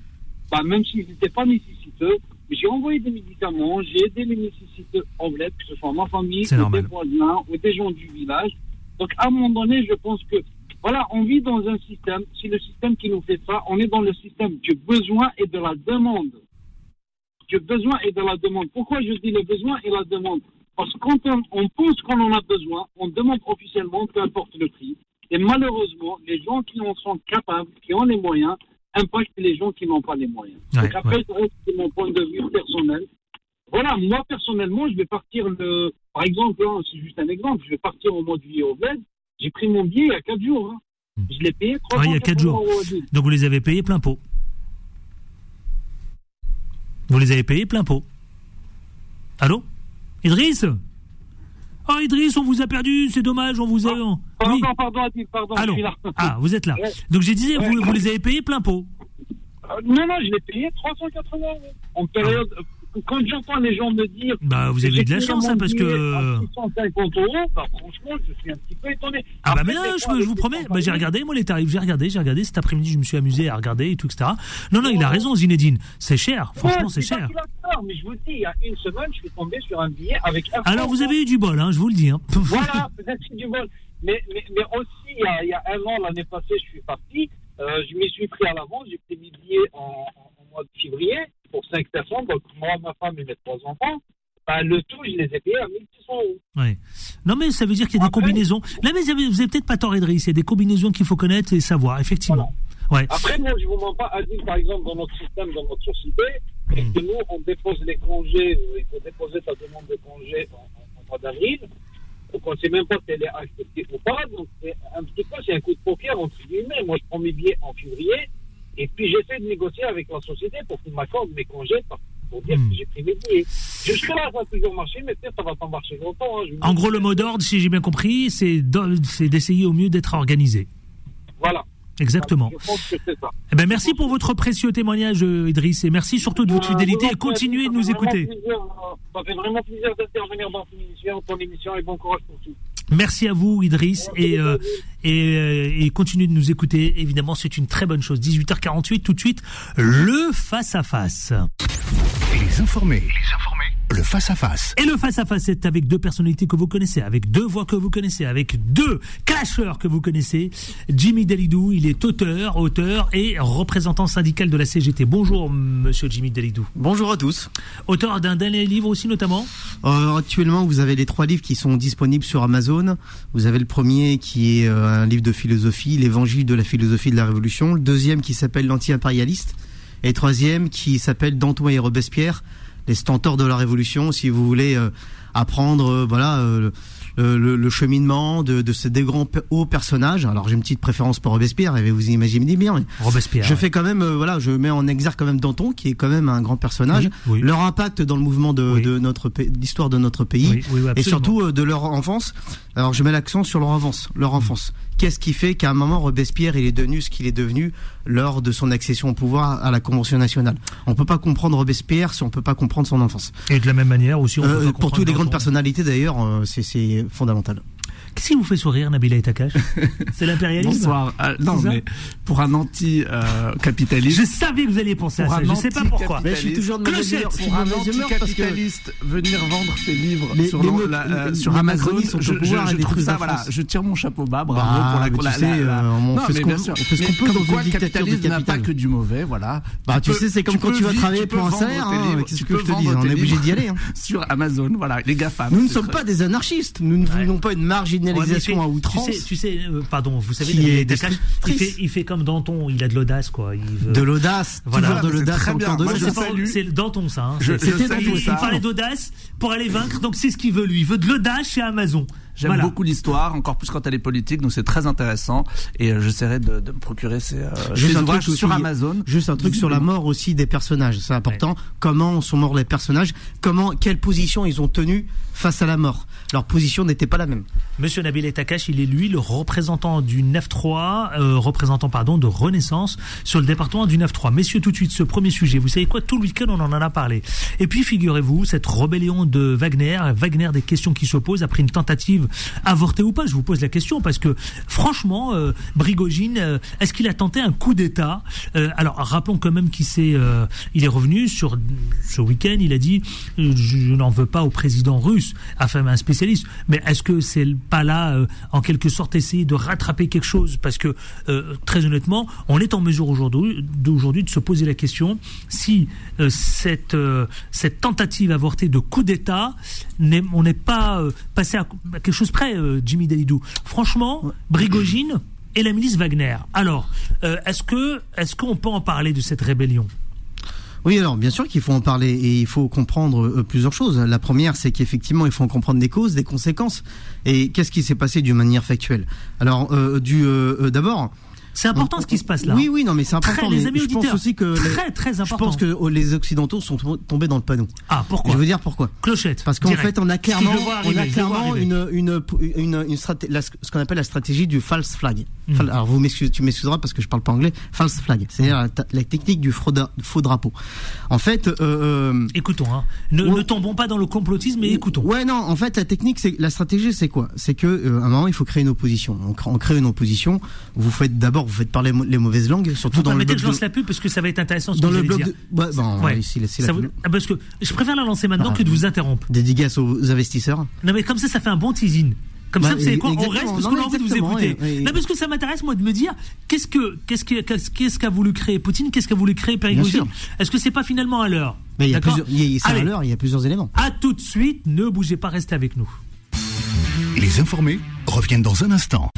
bah, même s'ils n'étaient pas nécessiteux, j'ai envoyé des médicaments, j'ai aidé les nécessités en bled, que ce soit ma famille, ou des voisins, ou des gens du village. Donc, à un moment donné, je pense que, voilà, on vit dans un système, c'est le système qui nous fait ça, on est dans le système du besoin et de la demande. Du besoin et de la demande. Pourquoi je dis le besoin et la demande? Parce que quand on, on pense qu'on en a besoin, on demande officiellement, peu importe le prix. Et malheureusement, les gens qui en sont capables, qui ont les moyens, impacte les gens qui n'ont pas les moyens. Donc après, c'est mon point de vue personnel. Voilà, moi personnellement, je vais partir le. Par exemple, hein, c'est juste un exemple, je vais partir au mois de juillet au bled. J'ai pris mon billet il y a 4 jours. Hein. Hmm. Je l'ai payé 3 ah, il y a 4 jours. Donc vous les avez payés plein pot. Vous les avez payés plein pot. Allô? Idriss? Oh Idriss, on vous a perdu, c'est dommage, on vous a... Ah, pardon, pardon, Adil, pardon, je suis là. Ah, vous êtes là. Donc j'ai dit, vous, vous les avez payés plein pot. Euh, Non, non, je l'ai payé 380 euros. En période, quand j'entends les gens me dire. Bah, vous avez eu de la chance, hein, parce que. 650 euros, bah, franchement, je suis un petit peu étonné. Ah, bah, mais là, je, vous promets, bah, j'ai regardé, moi, les tarifs, j'ai regardé, j'ai regardé, cet après-midi, je me suis amusé à regarder et tout, etc. Non, non, il a raison, Zinedine. C'est cher, franchement, c'est cher. Mais je vous dis, il y a une semaine, je suis tombé sur un billet avec Alors, vous avez eu du bol, hein, je vous le dis. Hein. Voilà, peut-être du bol. Mais, mais, mais aussi, il y, a, il y a un an, l'année passée, je suis parti. Euh, je m'y suis pris à l'avance. J'ai pris mes billets en, en, mois de février pour cinq personnes. Donc, moi, ma femme et mes trois enfants. Ben, le tout, je les ai payés à 1600 euros. Ouais. Non, mais ça veut dire qu'il y a des combinaisons. Là, mais vous avez, peut-être pas tort, Edris. Il y a des combinaisons qu'il faut connaître et savoir, effectivement. Ouais. Après, moi, je vous mens pas dire, par exemple, dans notre système, dans notre société, mmh. que nous, on dépose les congés, euh, il faut déposer sa demande de congé en, en mois d'avril. Donc on ne sait même pas si elle est acceptée ou pas. Donc c'est un petit peu, c'est un coup de poker entre guillemets. Moi, je prends mes billets en février et puis j'essaie de négocier avec la société pour qu'ils m'accordent mes congés pour dire hmm. que j'ai pris mes billets. Jusque-là, ça a toujours marché, mais peut-être ça va pas marcher longtemps. Hein. En gros, le mot d'ordre, si j'ai bien compris, c'est d'essayer au mieux d'être organisé. Voilà. Exactement. Je pense que c'est ça. Eh ben, merci pour votre précieux témoignage, euh, Idriss, et merci surtout de votre euh, fidélité et continuez de nous écouter. Euh, ça fait vraiment plaisir d'intervenir dans ton émission et bon courage pour tout. Merci à vous, Idriss, et, euh, et, euh, et continuez de nous écouter. Évidemment, c'est une très bonne chose. 18h48, tout de suite, le face-à-face. Les informés. Les informés. Le face-à-face. Et le face-à-face, c'est avec deux personnalités que vous connaissez, avec deux voix que vous connaissez, avec deux clasheurs que vous connaissez. Jimmy Dalidou, il est auteur, auteur et représentant syndical de la CGT. Bonjour, monsieur Jimmy Dalidou. Bonjour à tous. Auteur d'un dernier livre aussi, notamment Euh, actuellement, vous avez les trois livres qui sont disponibles sur Amazon. Vous avez le premier qui est euh, un livre de philosophie, l'évangile de la philosophie de la Révolution. Le deuxième qui s'appelle l'anti-impérialiste. Et le troisième qui s'appelle Danton et Robespierre, les stentors de la Révolution. Si vous voulez euh, apprendre, euh, voilà. euh, le, le- le cheminement de, de ces deux grands hauts personnages. Alors j'ai une petite préférence pour Robespierre, et vous imaginez bien. Robespierre. Je fais quand même, euh, voilà, je mets en exergue quand même Danton, qui est quand même un grand personnage. Oui, oui. Leur impact dans le mouvement de, Oui. de notre l'histoire de notre pays, et surtout euh, de leur enfance. Alors je mets l'accent sur leur enfance, leur enfance. Qu'est-ce qui fait qu'à un moment Robespierre il est devenu ce qu'il est devenu lors de son accession au pouvoir à la Convention nationale? On peut pas comprendre Robespierre si on peut pas comprendre son enfance. Et de la même manière aussi, on peut Euh, pas pour toutes les grandes personnalités d'ailleurs, euh, c'est fondamental. Qu'est-ce qui vous fait sourire, Nabila Etakash C'est l'impérialisme Bonsoir. Euh, non, mais pour un anti-capitaliste. Je savais que vous alliez penser à ça. Je sais pas pourquoi. Mais je suis toujours de Clochette. humeur, je suis pour un anticapitaliste venir vendre ses livres Les- sur les la- les- Amazon, sont je, pouvoir je- et je trouve ça, voilà, je tire mon chapeau bas, bravo Bah, pour la, tu la- sais, la- euh, la- on Non, fait ce mais qu'on bien veut, sûr. on fait ce qu'on peut comme dans quoi, le capitalisme n'a pas que du mauvais, voilà. Bah, tu sais, c'est comme quand tu vas travailler tu peux pour un vendre salaire, hein, qu'est-ce tu que je te dis, on est obligé d'y aller, hein. Sur Amazon, voilà, les GAFAM. Nous ne sommes pas des anarchistes. Nous ne voulons pas une marginalisation Ouais, à outrance. Tu sais, tu sais euh, pardon, vous savez, il fait, il fait comme Danton, il a de l'audace, quoi. Il veut- De l'audace, Voilà. de C'est l'audace, c'est Danton, ça. hein. Je- C'est- je c'est- salue il, parlait d'audace pour aller vaincre, donc c'est ce qu'il veut lui. Il veut de l'audace chez Amazon. J'aime Voilà. beaucoup l'histoire, encore plus quand elle est politique, donc c'est très intéressant. Et euh, j'essaierai de, de me procurer ces, euh, Juste ces un ouvrages truc sur aussi, Amazon. Juste un truc sur la mort aussi des personnages, c'est important. Comment sont morts les personnages? Comment, quelle position ils ont tenu face à la mort? Leur position n'était pas la même. Monsieur Nabil Etakash, il est lui le représentant du 9-3, euh, représentant pardon de Renaissance sur le département du 9-3. Messieurs, tout de suite, ce premier sujet, vous savez quoi, tout le week-end on en a parlé. Et puis figurez-vous, cette rébellion de Wagner, Wagner des questions qui se posent après une tentative avortée ou pas, je vous pose la question parce que franchement, euh, Brigogine, euh, est-ce qu'il a tenté un coup d'État? Euh, Alors rappelons quand même qu'il s'est, euh, il est revenu sur ce week-end, il a dit, je n'en veux pas au président russe, affirme un spécialiste, mais est-ce que c'est pas là, en quelque sorte, essayer de rattraper quelque chose? Parce que, très honnêtement, on est en mesure aujourd'hui de se poser la question si cette, tentative avortée de coup d'État, on n'est pas passé à, à quelque chose près, euh, Jimmy Dalidou. Franchement, Brigogine et la milice Wagner. Alors, euh, est-ce que est-ce qu'on peut en parler de cette rébellion? Oui, alors bien sûr qu'il faut en parler et il faut comprendre euh, plusieurs choses. La première, c'est qu'effectivement, il faut en comprendre des causes, des conséquences. Et qu'est-ce qui s'est passé d'une manière factuelle? Alors, euh, du euh, euh, d'abord. C'est important on- ce qui se passe là. Oui, oui, non, mais c'est important. Très, les amis je pense aussi que les- très très je important. pense que oh, les occidentaux sont to- tombés dans le panneau. Ah, pourquoi Je veux dire pourquoi. Clochette. Parce qu'en fait, on a clairement, Je on a je clairement une, une, une, une straté- la- ce qu'on appelle la stratégie du false flag. Mm. Fal- Alors, vous tu m'excuseras parce que je parle pas anglais. False flag, c'est-à-dire la, technique du faux, dra- faux drapeau. En fait, euh, euh, Écoutons, hein. ne, tombons pas dans le complotisme, mais écoutons. Ouais, non, en fait, la technique, c'est la stratégie, c'est quoi? C'est que euh, à un moment, il faut créer une opposition. On crée une opposition. Vous faites d'abord, vous faites parler les mauvaises langues, surtout Vous dans le permettez bloc que je lance de- la pub parce que ça va être intéressant ce dans que le dire. de. Ouais, bon, Ouais. ici, Ça la vous- pub. ah, parce que je préfère la lancer maintenant Ah. que de vous interrompre. Dédicace aux investisseurs. Non mais comme ça, ça fait un bon teasing. Comme Bah, ça, vous savez quoi On reste parce qu'on a envie de vous écouter. Non, parce que ça m'intéresse moi de me dire qu'est-ce que qu'est-ce que qu'est-ce qu'est-ce qu'a voulu créer Poutine Qu'est-ce qu'a voulu créer Prigozhin sûr. Est-ce que c'est pas finalement à l'heure? Mais il y a plusieurs, il y a- c'est à l'heure, il y a plusieurs éléments. À tout de suite. Ne bougez pas, restez avec nous. Les informés reviennent dans un instant.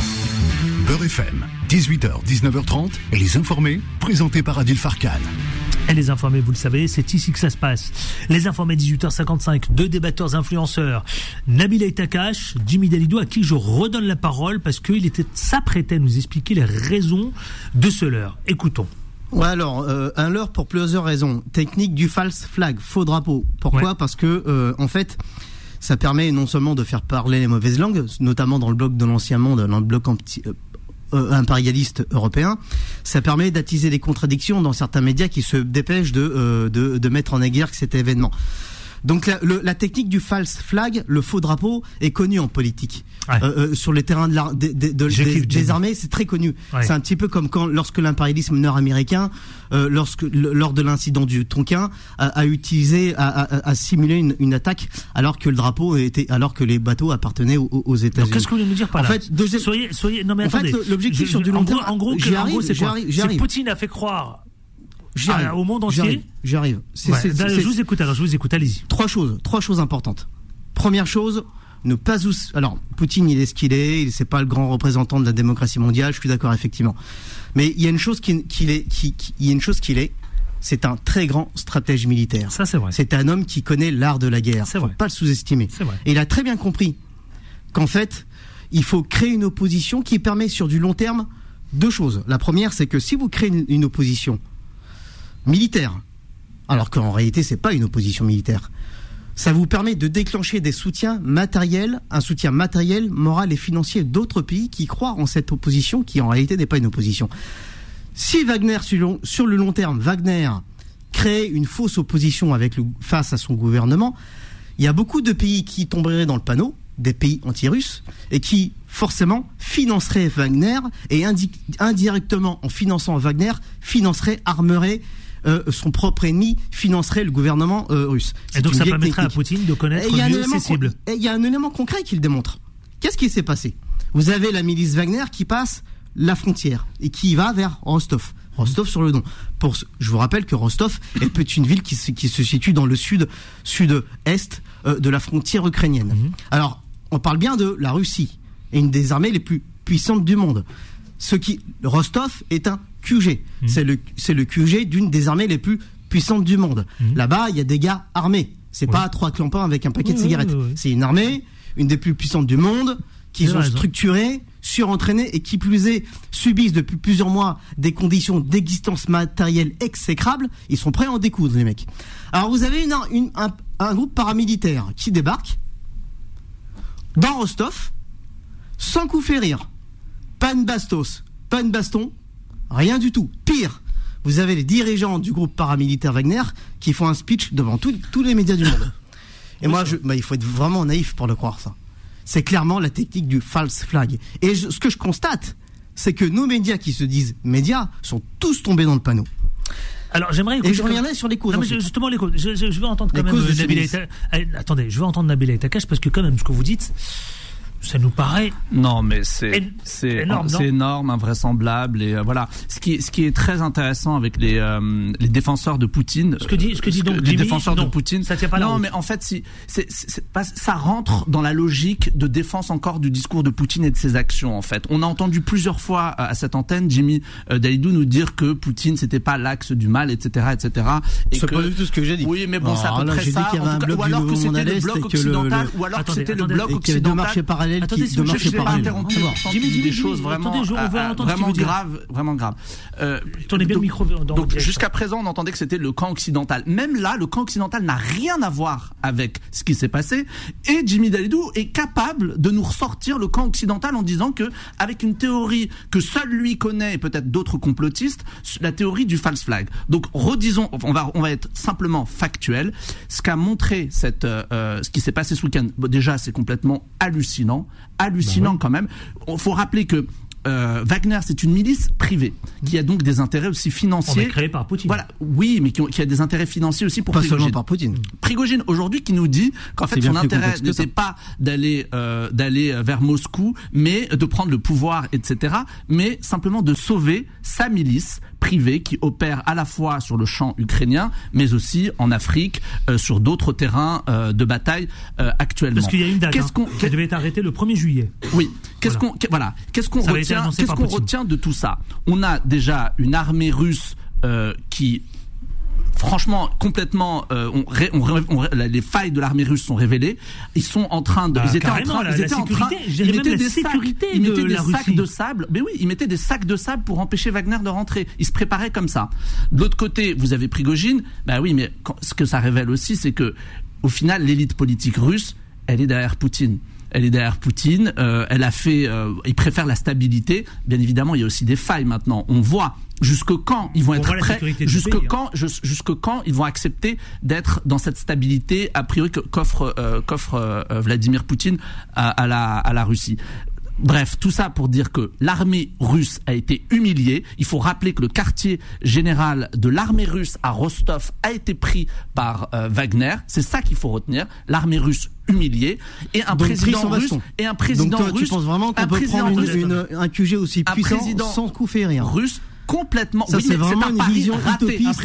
Beurre FM, 18h, 19h30, les informés, présentés par Adil Farkan. Et les informés, vous le savez, c'est ici que ça se passe. Les informés 18h55, deux débatteurs influenceurs, Nabil Aitakash, Jimmy Dalidou, à qui je redonne la parole parce qu'il était s'apprêtait à nous expliquer les raisons de ce leurre. Écoutons. Ouais, alors, euh, un leurre pour plusieurs raisons. Technique du false flag, faux drapeau. Pourquoi Ouais. Parce que, euh, en fait, ça permet non seulement de faire parler les mauvaises langues, notamment dans le bloc de l'ancien monde, dans le bloc anti- euh, impérialiste européen, ça permet d'attiser des contradictions dans certains médias qui se dépêchent de, euh, de, de mettre en exergue cet événement. Donc la, technique du false flag, le faux drapeau, est connue en politique. Euh, euh, sur les terrains de, la, des, armées, c'est très connu. C'est un petit peu comme quand, lorsque l'impérialisme nord-américain, euh, lorsque lors de l'incident du Tonkin, a, utilisé, a, simulé une, attaque alors que le drapeau était, alors que les bateaux appartenaient aux, États-Unis. Qu'est-ce que vous voulez nous dire par là En fait, soyez, soyez, non mais attendez. l'objectif sur du long terme, en gros, c'est quoi C'est Poutine a fait croire ah, au monde entier. J'arrive. je vous écoute alors, je vous écoute, allez-y. Trois choses, trois choses importantes. Première chose, ne pas alors Poutine il est ce qu'il est, c'est pas le grand représentant de la démocratie mondiale, je suis d'accord effectivement. Mais il y a une chose qu'il est, qui, il y a une chose qu'il est, c'est un très grand stratège militaire. Ça c'est vrai. C'est un homme qui connaît l'art de la guerre. C'est vrai. Pas le sous-estimer. C'est vrai. Et il a très bien compris qu'en fait, il faut créer une opposition qui permet sur du long terme deux choses. La première, c'est que si vous créez une opposition militaire, alors qu'en réalité c'est pas une opposition militaire. Ça vous permet de déclencher des soutiens matériels, un soutien matériel, moral et financier d'autres pays qui croient en cette opposition qui en réalité n'est pas une opposition. Si Wagner, sur le long terme, Wagner crée une fausse opposition face à son gouvernement, il y a beaucoup de pays qui tomberaient dans le panneau, des pays anti-russes, et qui forcément financeraient Wagner et indirectement en finançant Wagner financeraient, armeraient euh, son propre ennemi financerait le gouvernement euh, russe. Et donc ça permettrait à Poutine de connaître mieux ses cibles. Il y a un élément concret qui le démontre. Qu'est-ce qui s'est passé? Vous avez la milice Wagner qui passe la frontière et qui va vers Rostov. Rostov sur le Don. Pour, je vous rappelle que Rostov est une ville qui se, qui se situe dans le sud, sud-est euh, de la frontière ukrainienne. Mhm. Alors, on parle bien de la Russie une des armées les plus puissantes du monde. Ce qui, Rostov est un QG. Mhm. C'est le, c'est le QG d'une des armées les plus puissantes du monde. Mhm. Là-bas, il y a des gars armés. C'est pas trois clampins avec un paquet de cigarettes. c'est une armée, une des plus puissantes du monde, qui sont structurées, surentraînés et qui plus est subissent depuis plusieurs mois des conditions d'existence matérielle exécrables. Ils sont prêts à en découdre, les mecs. Alors vous avez une, un, un, groupe paramilitaire qui débarque dans Rostov sans coup férir. Pas de bastos, pas de baston, Rien du tout. Pire, vous avez les dirigeants du groupe paramilitaire Wagner qui font un speech devant tous les médias du monde. Et moi, je, bah, il faut être vraiment naïf pour le croire, ça. C'est clairement la technique du false flag. Et ce que je constate, c'est que nos médias qui se disent médias sont tous tombés dans le panneau. Alors j'aimerais et je reviendrai sur les causes. Non, mais justement les causes. Je, veux entendre quand même Nabil Attendez, je veux entendre Nabil Takash parce que quand même ce que vous dites, ça nous paraît non mais c'est c'est énorme, c'est énorme invraisemblable et euh, voilà. Ce qui ce qui est très intéressant avec les euh, les défenseurs de Poutine ce que dit ce que dit donc les défenseurs de Poutine. ça tient pas non mais en fait si c'est ça rentre dans la logique de défense encore du discours de Poutine et de ses actions en fait. On a entendu plusieurs fois à cette antenne Jimmy euh, Dalidou nous dire que Poutine c'était pas l'axe du mal etc etc et c'est pas du tout ce que j'ai dit. Oui mais bon c'est à peu près ça. ou alors que c'était le bloc occidental ou alors que c'était le bloc occidental Attendez, si marché pas interrompu. Jimmy, des choses vraiment, Attendez, je euh, vraiment graves, vraiment graves. Euh, Tournez bien le micro. Donc jusqu'à présent, on entendait que c'était le camp occidental. Même là, le camp occidental n'a rien à voir avec ce qui s'est passé. Et Jimmy Dalidou est capable de nous ressortir le camp occidental en disant que, avec une théorie que seul lui connaît et peut-être d'autres complotistes, la théorie du false flag. Donc redisons, on va on va être simplement factuel. Ce qu'a montré cette, euh, ce qui s'est passé ce week-end, déjà c'est complètement hallucinant hallucinant bah quand même. Il faut rappeler que euh, Wagner, c'est une milice privée qui a donc des intérêts aussi financiers. créée par Poutine. Voilà, oui, mais qui, a des intérêts financiers aussi pour pas seulement par Poutine. Prigogine aujourd'hui qui nous dit qu'en fait son intérêt n'était pas d'aller euh, d'aller vers Moscou, mais de prendre le pouvoir, etc. Mais simplement de sauver sa milice privée qui opère à la fois sur le champ ukrainien, mais aussi en Afrique, euh, sur d'autres terrains euh, de bataille euh, actuellement. Parce qu'il y a une date hein, qui devait être arrêtée le 1er juillet. Oui. Qu'est-ce qu'on voilà Qu'est-ce qu'on retient Qu'est-ce qu'on retient de tout ça? On a déjà une armée russe qui franchement complètement euh, on, les failles de l'armée russe sont révélées ils sont en train de bah, ils étaient en train ils étaient en train ils mettaient des sacs ils mettaient des sacs de sable mais oui ils mettaient des sacs de sable pour empêcher Wagner de rentrer ils se préparaient comme ça de l'autre côté vous avez Prigogine bah oui mais ce que ça révèle aussi c'est que au final l'élite politique russe elle est derrière Poutine Elle est derrière Poutine. Euh, elle a fait. Euh, il préfère la stabilité. Bien évidemment, il y a aussi des failles maintenant. On voit jusque quand ils vont être prêts, jusque hein. quand, jusque quand ils vont accepter d'être dans cette stabilité a priori qu'offre euh, qu'offre euh, Vladimir Poutine à, à, la à la Russie. Bref, tout ça pour dire que l'armée russe a été humiliée. Il faut rappeler que le quartier général de l'armée russe à Rostov a été pris par euh, Wagner. C'est ça qu'il faut retenir. L'armée russe humiliée et un président russe et un président Donc toi, russe. Tu penses vraiment qu'on peut prendre une, une, un QG aussi puissant sans coup rien? russe complètement. Ça, oui, c'est vraiment une vision raté. utopiste.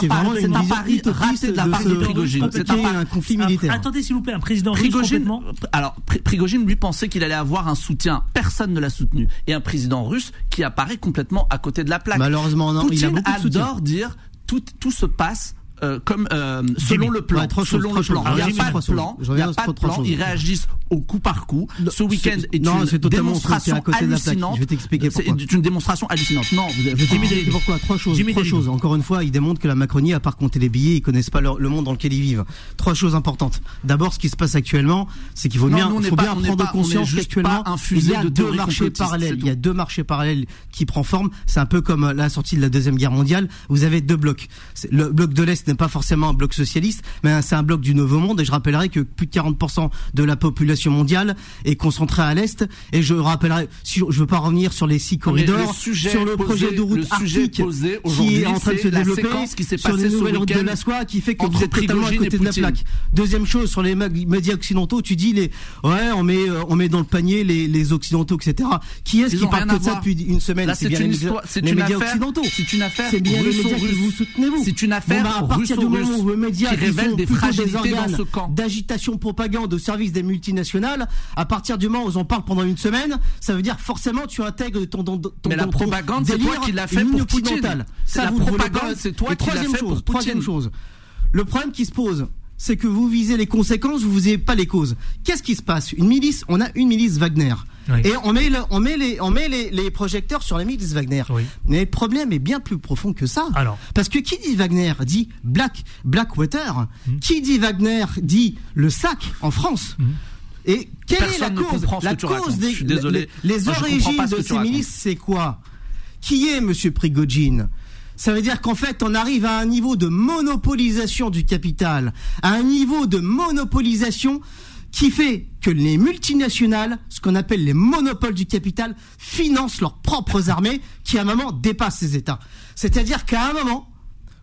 C'est vraiment une vision pari raté de la part de Prigogine. C'est un, un conflit militaire. Attendez, s'il vous plaît, un président Prigogine, russe complètement. Alors, Prigogine lui pensait qu'il allait avoir un soutien. Personne ne l'a soutenu. Et un président russe qui apparaît complètement à côté de la plaque. Malheureusement, non. Poutine il a beaucoup de adore dire tout, tout se passe euh, comme euh, selon le plan. Ouais, selon le plan. choses. Il n'y a pas de plan. Il n'y a pas de plan. Ils réagissent au coup par coup. Ce week-end est, non, une démonstration à côté hallucinante. Je vais t'expliquer pourquoi. C'est une démonstration hallucinante. Non, vous avez. Pourquoi. Trois choses. Jimmy Trois choses. Encore une fois, ils démontrent que la Macronie, à part compter les billets, ils connaissent pas leur- le monde dans lequel ils vivent. Trois choses importantes. D'abord, ce qui se passe actuellement, c'est qu'il faut Non, bien, nous, faut prendre pas- on est conscience qu'actuellement, il y a de deux marchés parallèles. Il y a deux marchés parallèles qui prend forme. C'est un peu comme la sortie de la deuxième guerre mondiale. Vous avez deux blocs. Le bloc de l'Est n'est pas forcément un bloc socialiste, mais c'est un bloc du Nouveau Monde. Et je rappellerai que plus de 40% de la population mondiale est concentrée à l'Est. Et je rappellerai, si je veux pas revenir sur les six corridors, le sujet sur le posé- projet de route arctique qui est en train de se développer, sur les nouvelles routes de week-end la soie, qui fait que vous êtes totalement à côté de la plaque. Deuxième chose, sur les médias occidentaux, tu dis les, ouais, on met, euh, on met dans le panier les, les occidentaux, etc. Qui est-ce qui parle que de ça depuis une semaine? C'est bien une les médias- histoire, c'est les une médias affaire, occidentaux. c'est une affaire C'est bien les médias qui vous soutenez vous. C'est une affaire Bon, bah, à partir du moment où les médias qui qui révèle sont des fragilités dans organes ce camp. d'agitation propagande au service des multinationales, à partir du moment où on en parle pendant une semaine, ça veut dire forcément tu intègres ton, ton, ton Mais la propagande, c'est toi qui l'as fait pour Poutine. Ça, la propagande, c'est toi qui l'as troisième fait pour Troisième Poutine. chose. Le problème qui se pose, c'est que vous visez les conséquences, vous visez pas les causes. Qu'est-ce qui se passe? Une milice, on a une milice Wagner. Oui. Et on met, le- on met, les, on met les, les projecteurs sur la milice Wagner. Oui. Mais le problème est bien plus profond que ça. Alors. Parce que qui dit Wagner dit Black, Blackwater. Hmm. Qui dit Wagner dit le sac en France. Et quelle Personne est la ne cause La cause des Je suis désolé. les, Moi, origines de ces milices, c'est quoi? Qui est Monsieur Prigogine? Ça veut dire qu'en fait, on arrive à un niveau de monopolisation du capital, à un niveau de monopolisation qui fait que les multinationales, ce qu'on appelle les monopoles du capital, financent leurs propres armées qui à un moment dépassent ces États. C'est-à-dire qu'à un moment,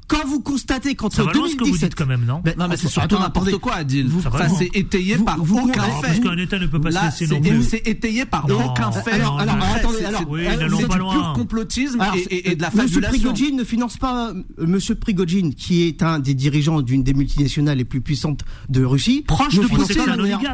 quand vous constatez qu'entre Ça va loin ce que vous 2017 dites quand même, non Ben, Non mais c'est surtout n'importe quoi, Adil. Vraiment. c'est étayé Vous- par vous- aucun fait. parce qu'un État ne peut pas se Là, laisser c'est non plus. c'est étayé par Non. aucun fait. Alors, alors, attendez, alors, c'est- Oui, n'allons c'est pas du loin. pur complotisme Alors, et, de la Monsieur fabulation. Prigogine ne finance pas euh, Monsieur Prigogine, qui est un des dirigeants d'une des multinationales les plus puissantes de Russie. Proche de Poutine,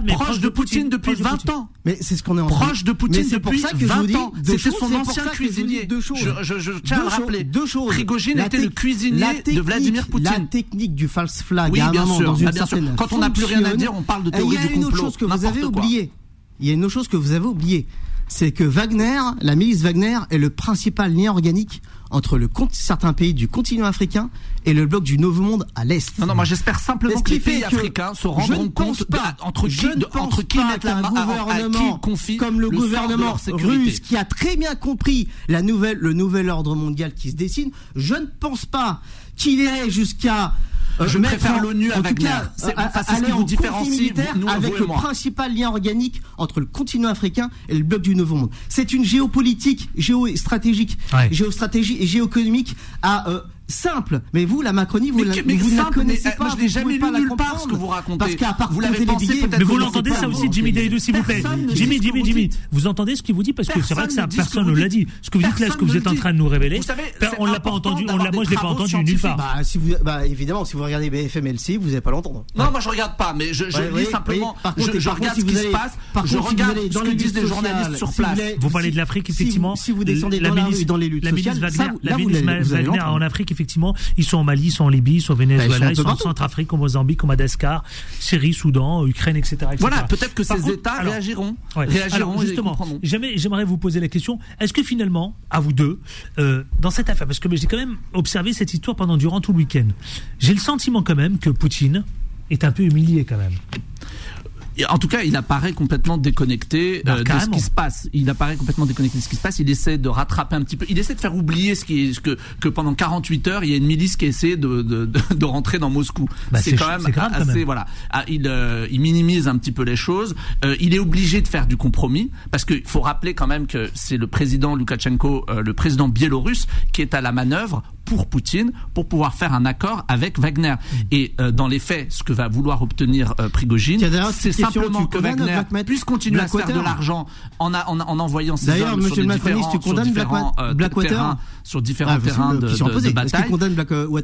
Proche de Poutine depuis proche de 20 Poutine. ans. Mais c'est ce qu'on est en train Proche de Poutine depuis ça que je vous 20 dis ans. C'était son ancien ça cuisinier. Deux choses. Je, je- je tiens à Deux le choses- rappeler. Deux choses. Prigogine était le cuisinier de technique- Vladimir Poutine. La technique du false flag, Oui, à un bien moment, sûr. dans une Ah, bien sûr. Quand on n'a plus rien à dire, on parle de Et théorie Il y a du une autre complot. chose que vous avez quoi. oublié. Il y a une autre chose que vous avez oublié. C'est que Wagner, la milice Wagner, est le principal lien organique entre le, certains pays du continent africain et le bloc du Nouveau Monde à l'Est. Non, non, moi j'espère simplement que les pays africains se rendront compte pas, entre qui, entre qui mettent la main gouvernement confie comme le, de gouvernement russe qui a très bien compris la nouvelle, le nouvel ordre mondial qui se dessine, je ne pense pas qu'il irait jusqu'à euh, Je préfère l'ONU à Wagner. cas, C'est- ce qui différencie, nous, avec vous et le moi. principal lien organique entre le continent africain et le bloc du Nouveau Monde. C'est une géopolitique, géostratégique, Ouais. géostratégie et géoéconomique à euh, simple. Mais vous, la Macronie, vous, Mais, la, mais vous ne la connaissez mais, pas. moi, je vous l'ai jamais lu nulle part ce que vous racontez. Parce qu'à part Vous l'avez pensé billets, Mais vous l'entendez ça aussi, Jimmy. Dalidou, s'il vous plaît. Ne Jimmy, Jimmy, Jimmy. Vous entendez ce qu'il vous dit Parce que c'est vrai que ça, Personne ne ne l'a dit. Ce que vous dites là, ce que vous ne êtes en train de nous révéler, ben, on l'a pas entendu, on d'avoir l'a, moi je l'ai pas entendu nulle part. Bah, si vous, bah, évidemment, si vous regardez BFM LC, vous n'allez pas l'entendre. Non, moi je regarde pas, mais je, lis simplement. je, regarde ce qui se passe. je regarde ce dans que les disent les journalistes sur place. Vous parlez de l'Afrique, effectivement. si vous descendez la dans la rue, dans les luttes sociales, la allez Wagner en Afrique, effectivement, ils sont en Mali, ils sont en Libye, ils sont au Venezuela, Bah, ils sont un ils sont en. Centrafrique, au Mozambique, au Madagascar, Syrie, Soudan, Ukraine, etc. etc. Voilà, peut-être que Par ces contre, États alors, réagiront. Ouais. Réagiront Alors, justement, j'aimerais vous poser la question est-ce que finalement, à vous deux, euh, dans cette affaire, parce que j'ai quand même observé cette histoire pendant durant tout le week-end, j'ai le sentiment quand même que Poutine est un peu humilié quand même. En tout cas, il apparaît complètement déconnecté euh, de ce qui se passe. Il apparaît complètement déconnecté de ce qui se passe. Il essaie de rattraper un petit peu. Il essaie de faire oublier ce qui est, ce que, que pendant 48 heures, il y a une milice qui essaie de, de, de, de rentrer dans Moscou. Bah, c'est quand même assez, voilà. Ah, il, euh, il minimise un petit peu les choses. Euh, il est obligé de faire du compromis parce qu'il faut rappeler quand même que c'est le président Loukachenko, euh, le président biélorusse, qui est à la manœuvre pour Poutine pour pouvoir faire un accord avec Wagner. Et euh, dans les faits, ce que va vouloir obtenir euh, Prigogine, c'est simplement que Wagner puisse continuer à faire de l'argent en, a- en, en envoyant ses hommes sur, des différents, tu condamnes sur différents, euh, terrains, sur différents Ah, que, terrains euh, de, de- de bataille. Blackwater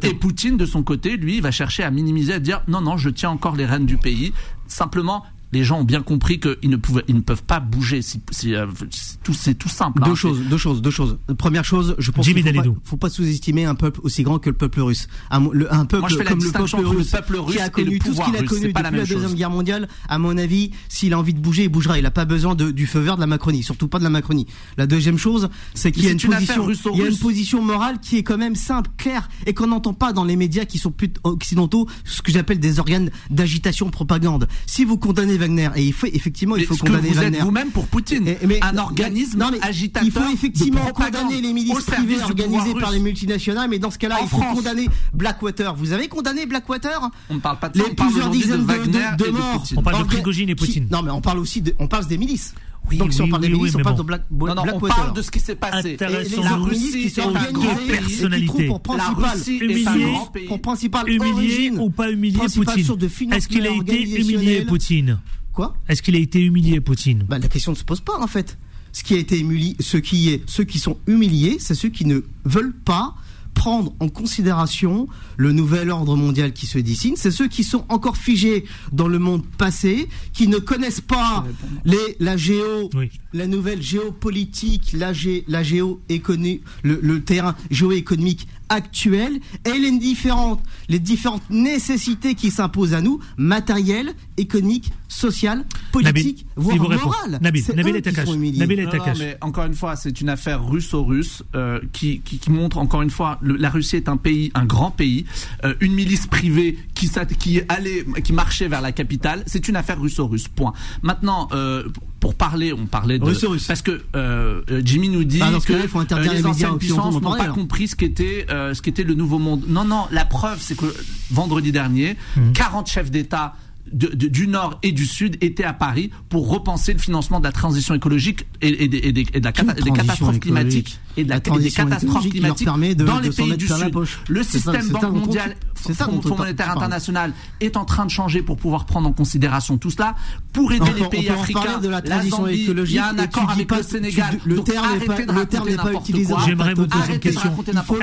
Et Poutine, de son côté, lui, va chercher à minimiser, à dire non, non, je tiens encore les rênes du pays. Simplement, les gens ont bien compris qu'ils ne pouvaient, ils ne peuvent pas bouger. Si, euh, c'est tout, c'est tout simple. Deux hein. choses, deux choses, deux choses. Première chose, je pense qu'il faut pas, Dalidou. faut pas sous-estimer un peuple aussi grand que le peuple russe. Un, le- un peuple Moi, je fais la comme le distinction peuple entre le russe, peuple russe qui a et connu le tout ce qu'il a russe, connu c'est depuis la la, deuxième chose. guerre mondiale. À mon avis, s'il a envie de bouger, il bougera. Il a pas besoin de, du feu vert de la Macronie, surtout pas de la Macronie. La deuxième chose, c'est qu'il y a Mais une c'est une position, affaire russo-russe. il y a une position morale qui est quand même simple, claire, et qu'on n'entend pas dans les médias qui sont plus occidentaux, ce que j'appelle des organes d'agitation propagande. Si vous condamnez Wagner, et il faut effectivement, il faut ce que condamner vous êtes Wagner. vous-même pour Poutine, Et- mais- un organisme non, mais agitateur. Il faut effectivement condamner les milices privées organisées par russe. les multinationales, mais dans ce cas-là, il faut France. condamner Blackwater. Vous avez condamné Blackwater? On ne parle pas de ça, Les on parle plusieurs de dizaines de, Wagner de- de et de morts. Poutine. On parle de Prigogine et qui- Poutine. Non, mais on parle aussi de, on parle des milices. Oui, Donc si oui, on parle oui, des milices, oui, on mais parle bon. de Black, Non, non, on parle de ce qui s'est passé. Et les La Russie qui sont est un grand personnalité. pour est humilié, un grand pays. pour Humilié ou pas humilié Poutine Est-ce qu'il a été humilié. Poutine Quoi Est-ce qu'il a été humilié Poutine Bah, la question ne se pose pas en fait. Ce qui a été humilié, ce qui est, ceux qui sont humiliés, c'est ceux qui ne veulent pas prendre en considération le nouvel ordre mondial qui se dessine. C'est ceux qui sont encore figés dans le monde passé, qui ne connaissent pas les, la géo, Oui. la nouvelle géopolitique, la, gé, la géoéconomie, le, le terrain géoéconomique actuel et les différentes, les différentes nécessités qui s'imposent à nous, matérielles, économiques, sociales, politiques, voire morales. Nabil, Nabil. Nabil est Non, à non, cache. mais encore une fois, c'est une affaire russo-russe euh, qui, qui, qui montre encore une fois, le- la Russie est un pays, un grand pays, euh, une milice privée qui allait, qui marchait vers la capitale. C'est une affaire russo-russe. Point. Maintenant, euh, pour parler, on parlait de Russo-russe. parce que euh, euh, Jimmy nous dit ce que faut interdire euh, les les anciennes puissances n'ont pas alors. compris ce qu'était euh, ce qu'était le nouveau monde. Non, non. La preuve, c'est que vendredi dernier, Mmh. 40 chefs d'État de- de- du Nord et du Sud étaient à Paris pour repenser le financement de la transition écologique et, et des, et des- et de la cata- des catastrophes climatiques et de la, La et des catastrophes climatiques de- dans de les pays du Sud. Le système ça Banque mondiale, Fonds, monétaire international est en train de changer pour pouvoir prendre en considération tout cela pour aider On les on pays africains. de la la transition Zambie, il écologique y a un accord avec pas- le tu- Sénégal. le Donc terme n'est arrêtez pas- de le terme raconter n'importe utilisé. quoi. J'aimerais vous poser une question.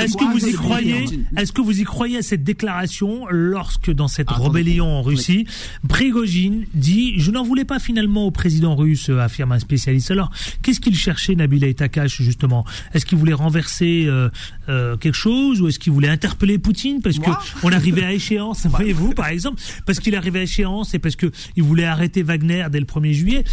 Est-ce que vous y croyez. Est-ce que vous y croyez à cette déclaration lorsque dans cette rébellion en Russie, Prigogine dit je n'en voulais pas finalement au président russe, euh, affirme un spécialiste. Alors qu'est-ce qu'il cherchait Nabil Takash justement? Est-ce qu'il voulait renverser euh, euh, quelque chose ou est-ce qu'il voulait interpeller Poutine? Parce que Moi on arrivait à échéance, voyez-vous par exemple, parce qu'il arrivait à échéance et parce que il voulait arrêter Wagner dès le 1er juillet.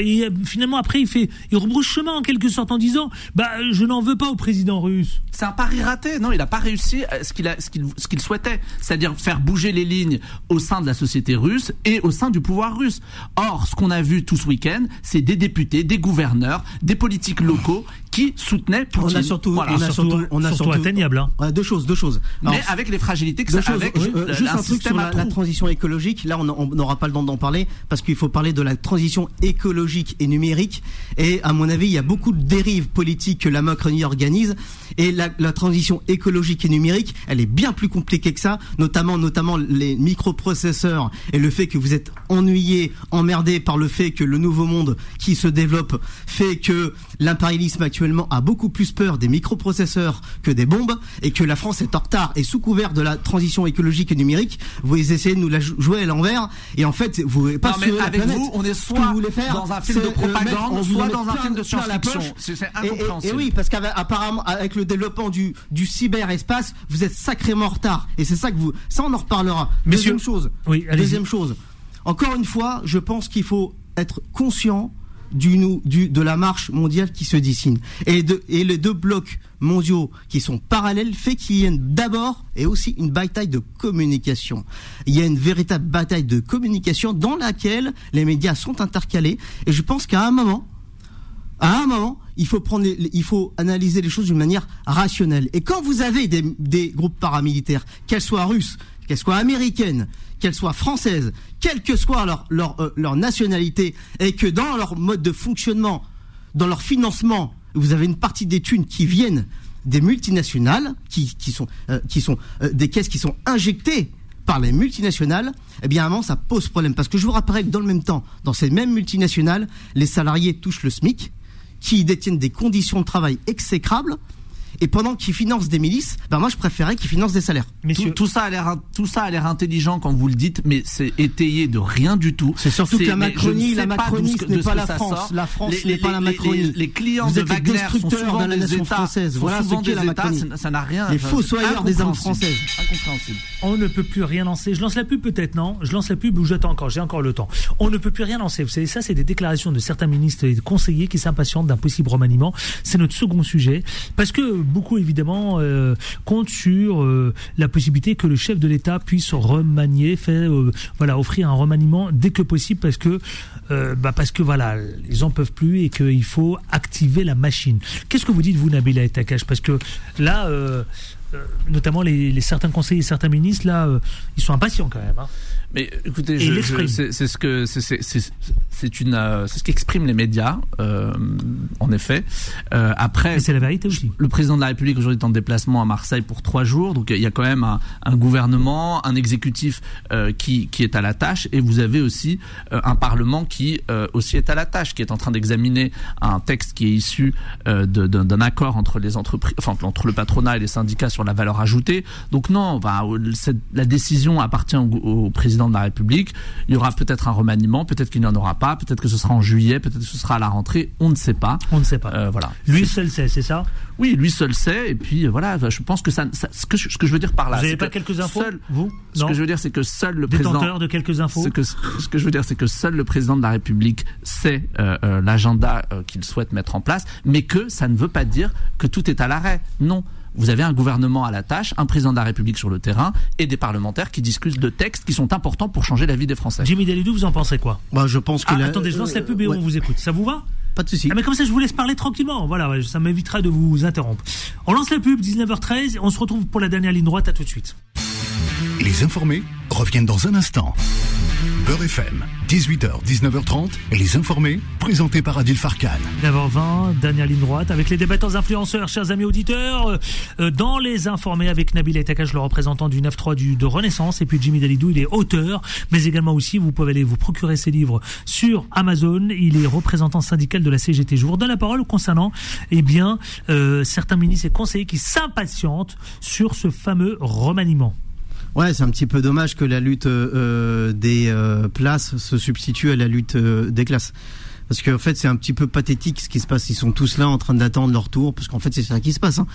Et finalement après il fait il rebrousse chemin en quelque sorte en disant bah je n'en veux pas au président russe. C'est un pari raté. Non, il n'a pas réussi à ce qu'il a, ce qu'il, ce qu'il souhaitait, c'est-à-dire faire bouger les lignes au sein de la société russe et au sein du pouvoir russe. Or, ce qu'on a vu tout ce week-end, c'est des députés, des gouverneurs, des politiques locaux qui soutenaient On Poutine. a surtout, Voilà. on a surtout- surtout, on a surtout surtout, atteignable, hein. Ouais, deux choses, deux choses. mais avec les fragilités que Deux ça, choses. avec Euh, le- juste un un truc sur la, la transition écologique. Là, on on n'aura pas le temps d'en parler parce qu'il faut parler de la transition écologique et numérique. Et à mon avis, il y a beaucoup de dérives politiques que la Macronie organise. Et la, la transition écologique et numérique, elle est bien plus compliquée que ça, notamment, notamment les microprocesseurs et le fait que vous êtes ennuyé, emmerdé par le fait que le nouveau monde qui se développe fait que l'impérialisme actuellement a beaucoup plus peur des microprocesseurs que des bombes et que la France est en retard et sous couvert de la transition écologique et numérique, vous essayez de nous la jou- jouer à l'envers et en fait vous voulez pas Non, mais la avec planète. vous, on est Ce que soit vous voulez faire, dans un film de euh, propagande, mettre- soit dans un film de science-fiction. C'est- Et- et-. Et, oui, parce qu'apparemment avec le développement du, du cyberespace, vous êtes sacrément en retard et c'est ça que vous ça on en reparlera. Messieurs- Deuxième chose. Oui. Deuxième chose. Encore une fois, je pense qu'il faut être conscient du, de la marche mondiale qui se dessine. Et, les deux blocs mondiaux qui sont parallèles fait qu'il y a d'abord et aussi une bataille de communication. Il y a une véritable bataille de communication dans laquelle les médias sont intercalés. Et je pense qu'à un moment, à un moment, il faut prendre, il faut analyser les choses d'une manière rationnelle. Et quand vous avez des groupes paramilitaires, qu'elles soient russes, qu'elles soient américaines, qu'elles soient françaises, quelle que soit euh, leur nationalité, et que dans leur mode de fonctionnement, dans leur financement, vous avez une partie des thunes qui viennent des multinationales, qui, sont, euh, euh, des caisses qui sont injectées par les multinationales, eh bien, moment, ça pose problème. Parce que je vous rappelle que dans le même temps, dans ces mêmes multinationales, les salariés touchent le SMIC, qui détiennent des conditions de travail exécrables, et pendant qu'ils financent des milices, ben moi je préférais qu'ils financent des salaires. Tout, tout, ça a l'air tout ça a l'air intelligent quand vous le dites, mais c'est étayé de rien du tout. C'est surtout que la Macronie, la Macronie ce n'est pas la France. La France n'est pas la Macronie. Les, clients de Wagner sont souvent la nation française. Voilà ce qu'est la Macronie. Ça n'a rien. Les fossoyeurs des armes françaises. Incompréhensible. On ne peut plus rien lancer. Je lance la pub peut-être non? Je lance la pub ou j'attends encore? J'ai encore le temps. On ne peut plus rien lancer. Vous savez ça, c'est des déclarations de certains ministres et conseillers qui s'impatientent d'un possible remaniement. C'est notre second sujet parce que beaucoup évidemment euh, compte sur euh, la possibilité que le chef de l'État puisse remanier, euh, voilà, offrir un remaniement dès que possible parce que, bah parce que voilà, ils en peuvent plus et qu'il faut activer la machine. Qu'est-ce que vous dites vous, Nabila Etakash Parce que là, notamment les, certains conseillers, certains ministres, là, ils sont impatients quand même. Hein. Mais écoutez, c'est ce que c'est une euh, c'est ce qu'expriment les médias, euh, en effet. Euh, après, c'est la vérité aussi. Le président de la République aujourd'hui est en déplacement à Marseille pour trois jours, donc il y a quand même un, un gouvernement, un exécutif euh, qui qui est à la tâche, et vous avez aussi euh, un parlement qui euh, aussi est à la tâche, qui est en train d'examiner un texte qui est issu d'un accord entre les entreprises, enfin entre le patronat et les syndicats sur la valeur ajoutée. Donc non, bah, la décision appartient au, au président de la République. Il y aura peut-être un remaniement, peut-être qu'il n'y en aura pas, peut-être que ce sera en juillet, peut-être que ce sera à la rentrée, on ne sait pas. On ne sait pas. Euh, voilà. Lui seul sait, c'est ça? Oui, lui seul sait, et puis euh, voilà, je pense que ça, ce, que, ce que je veux dire par là. Vous n'avez pas quelques infos seul, Vous? Ce que je veux dire, c'est que seul le Détenteur président. de quelques infos ce que, ce que je veux dire, c'est que seul le président de la République sait euh, l'agenda qu'il souhaite mettre en place, mais que ça ne veut pas dire que tout est à l'arrêt. Non vous avez un gouvernement à la tâche, un président de la République sur le terrain et des parlementaires qui discutent de textes qui sont importants pour changer la vie des Français. Jimmy Dalidou, vous en pensez quoi? Moi, je pense que ah, attendez, je lance la pub et on vous écoute. Ça vous va? Pas de souci. Ah, mais comme ça, je vous laisse parler tranquillement. Voilà, ça m'évitera de vous interrompre. On lance la pub, 19h13. On se retrouve pour la dernière ligne droite. À tout de suite. Les informés reviennent dans un instant. Beurre FM, 18h, 19h30, les informés, présentés par Adil Farkan. 9h20, dernière ligne droite, avec les débattants influenceurs, chers amis auditeurs, euh, dans les informés avec Nabil Etakash, le représentant du 9-3 du, de Renaissance, et puis Jimmy Dalidou, il est auteur, mais également aussi, vous pouvez aller vous procurer ses livres sur Amazon, il est représentant syndical de la CGT. Je vous redonne la parole concernant, eh bien, euh, certains ministres et conseillers qui s'impatientent sur ce fameux remaniement. Ouais, c'est un petit peu dommage que la lutte euh, des euh, places se substitue à la lutte euh, des classes. Parce qu'en fait, c'est un petit peu pathétique ce qui se passe. Ils sont tous là en train d'attendre leur tour, parce qu'en fait, c'est ça qui se passe. Hein.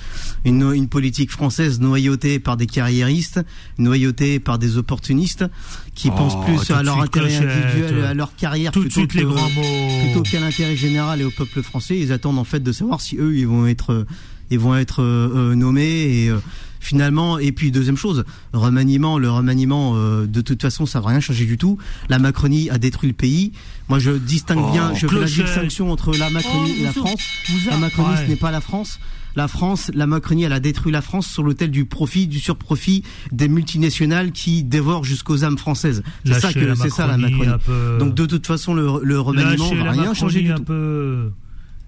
Une, une politique française noyautée par des carriéristes, noyautée par des opportunistes, qui Oh, pensent plus à leur intérêt individuel, à leur carrière, Tout plutôt suite, les que- grands mots. plutôt qu'à l'intérêt général et au peuple français. Ils attendent en fait de savoir si eux, ils vont être, euh, ils vont être euh, euh, nommés et euh, finalement. Et puis deuxième chose, remaniement, le remaniement, euh, de toute façon, ça va rien changer du tout. La Macronie a détruit le pays. Moi, je distingue Oh, bien, je fais la distinction entre la Macronie Oh, et la France. vous- La Macronie, ouais. ce n'est pas la France. La France, la Macronie, elle a détruit la France sur l'autel du profit, du surprofit des multinationales qui dévorent jusqu'aux âmes françaises. C'est ça que la c'est ça la Macronie peu. Donc de toute façon, le, le remaniement va rien Macronie changer du tout. peu.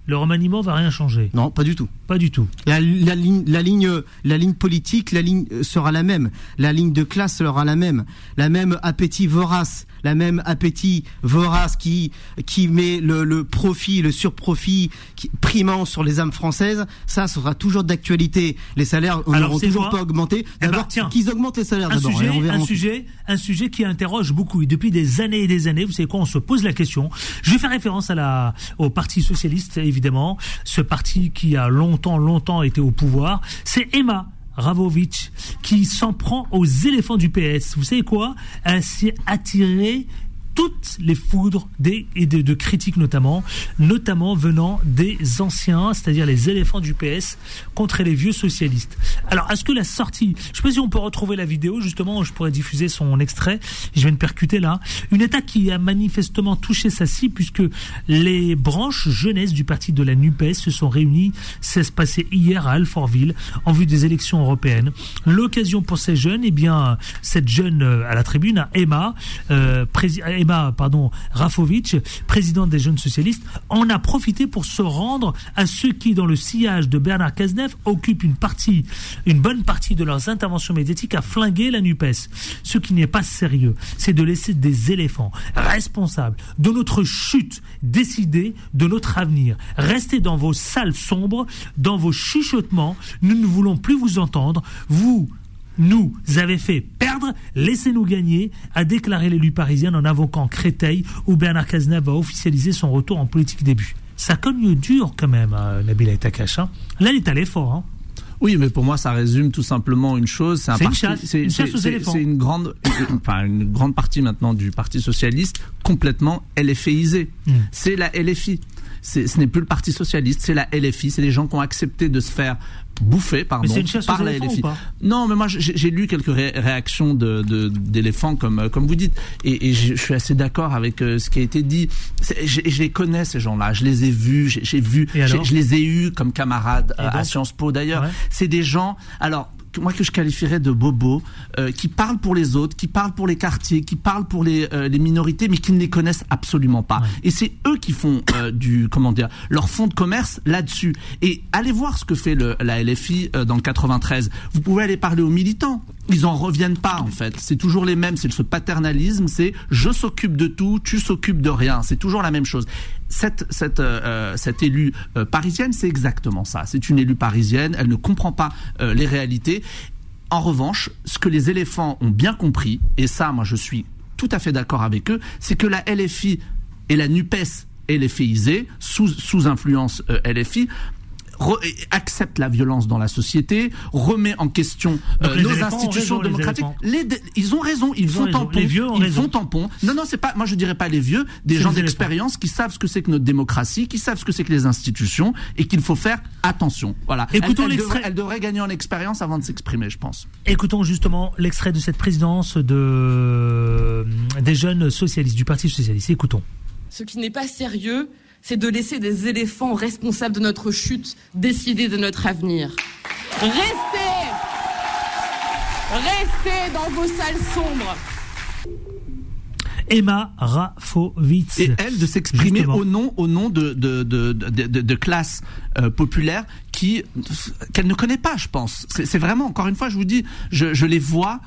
Le remaniement va rien changer. Non, pas du tout. Pas du tout. La, la ligne, la ligne, la ligne politique, la ligne euh, sera la même. La ligne de classe sera la même. La même appétit vorace, la même appétit vorace qui qui met le, le profit, le surprofit qui, primant sur les âmes françaises. Ça sera toujours d'actualité. Les salaires n'auront toujours pas augmenté. Eh ben, D'abord, qu'ils augmentent les salaires Un sujet, on un sujet, un sujet qui interroge beaucoup. Et depuis des années et des années, vous savez quoi, on se pose la question. Je vais faire référence à la, au Parti socialiste, évidemment, ce parti qui a longtemps, longtemps été au pouvoir. C'est Emma. Ravovic qui s'en prend aux éléphants du PS. Vous savez quoi? Elle s'est toutes les foudres des, et de, de critiques notamment, notamment venant des anciens, c'est-à-dire les éléphants du PS contre les vieux socialistes. Alors, est-ce que la sortie, je sais pas si on peut retrouver la vidéo, justement, je pourrais diffuser son extrait, je vais me percuter là, une attaque qui a manifestement touché sa cible puisque les branches jeunesse du parti de la NUPES se sont réunies, c'est se passé hier à Alfortville en vue des élections européennes. L'occasion pour ces jeunes, eh bien, cette jeune euh, à la tribune, Emma, euh, Emma, pardon, Rafovic, présidente des jeunes socialistes, en a profité pour se rendre à ceux qui, dans le sillage de Bernard Cazeneuve, occupent une bonne partie de leurs interventions médiatiques à flinguer la NUPES. Ce qui n'est pas sérieux, c'est de laisser des éléphants responsables de notre chute décider de notre avenir. Restez dans vos salles sombres, dans vos chuchotements. Nous ne voulons plus vous entendre. Vous, nous avez fait perdre, laissez-nous gagner, a déclaré l'élu parisien en invoquant Créteil, où Bernard Cazeneuve va officialiser son retour en politique début. Ça cogne dur quand même, hein, Nabil Takash. Hein. Là, il est allé fort. Hein. Oui, mais pour moi, ça résume tout simplement une chose. C'est une, C'est une grande, enfin, une grande partie maintenant du Parti socialiste complètement LFIisée. Hmm. C'est la LFI ce n'est plus le Parti socialiste, c'est la LFI, c'est les gens qui ont accepté de se faire bouffer pardon par la LFI. Non, mais moi j'ai lu quelques réactions de d'éléphants comme comme vous dites et, je, suis assez d'accord avec euh, ce qui a été dit. Je, je, les connais ces gens-là, je les ai vus, j'ai vu, je les ai eus comme camarades euh, à Sciences Po d'ailleurs. C'est des gens. Alors moi que je qualifierais de bobos, euh, qui parlent pour les autres, qui parlent pour les quartiers, qui parlent pour les, euh, les minorités, mais qui ne les connaissent absolument pas. Et c'est eux qui font euh, du comment dire leur fonds de commerce là-dessus. Et allez voir ce que fait le, la LFI dans le 93. Vous pouvez aller parler aux militants. Ils en reviennent pas en fait. C'est toujours les mêmes. C'est ce paternalisme. C'est je s'occupe de tout, tu s'occupes de rien. C'est toujours la même chose cette, cette, euh, cette élue euh, parisienne, c'est exactement ça. C'est une élue parisienne, elle ne comprend pas euh, les réalités. En revanche, ce que les éléphants ont bien compris, et ça, moi, je suis tout à fait d'accord avec eux, c'est que la LFI et la NUPES LFIisée, sous, sous influence LFI, accepte la violence dans la société, remet en question euh, nos institutions démocratiques. Les ils ont raison, ils, font tampon. Les vieux ont ils font tampon. Non, non, c'est pas. Moi, je dirais pas les vieux, des gens d'expérience qui savent ce que c'est que notre démocratie, qui savent ce que c'est que les institutions, et qu'il faut faire attention. Voilà. Écoutons l'extrait. Elle, devrait gagner en expérience avant de s'exprimer, je pense. Écoutons justement l'extrait de cette présidence de des jeunes socialistes du Parti socialiste. Écoutons. Ce qui n'est pas sérieux, c'est de laisser des éléphants responsables de notre chute décider de notre avenir. Restez Restez dans vos salles sombres Emma Rafovitz. Et elle de s'exprimer au nom, au nom de, de, de, de, classes euh, populaires qui qu'elle ne connaît pas, je pense. C'est vraiment, encore une fois, je vous dis, je, je les vois,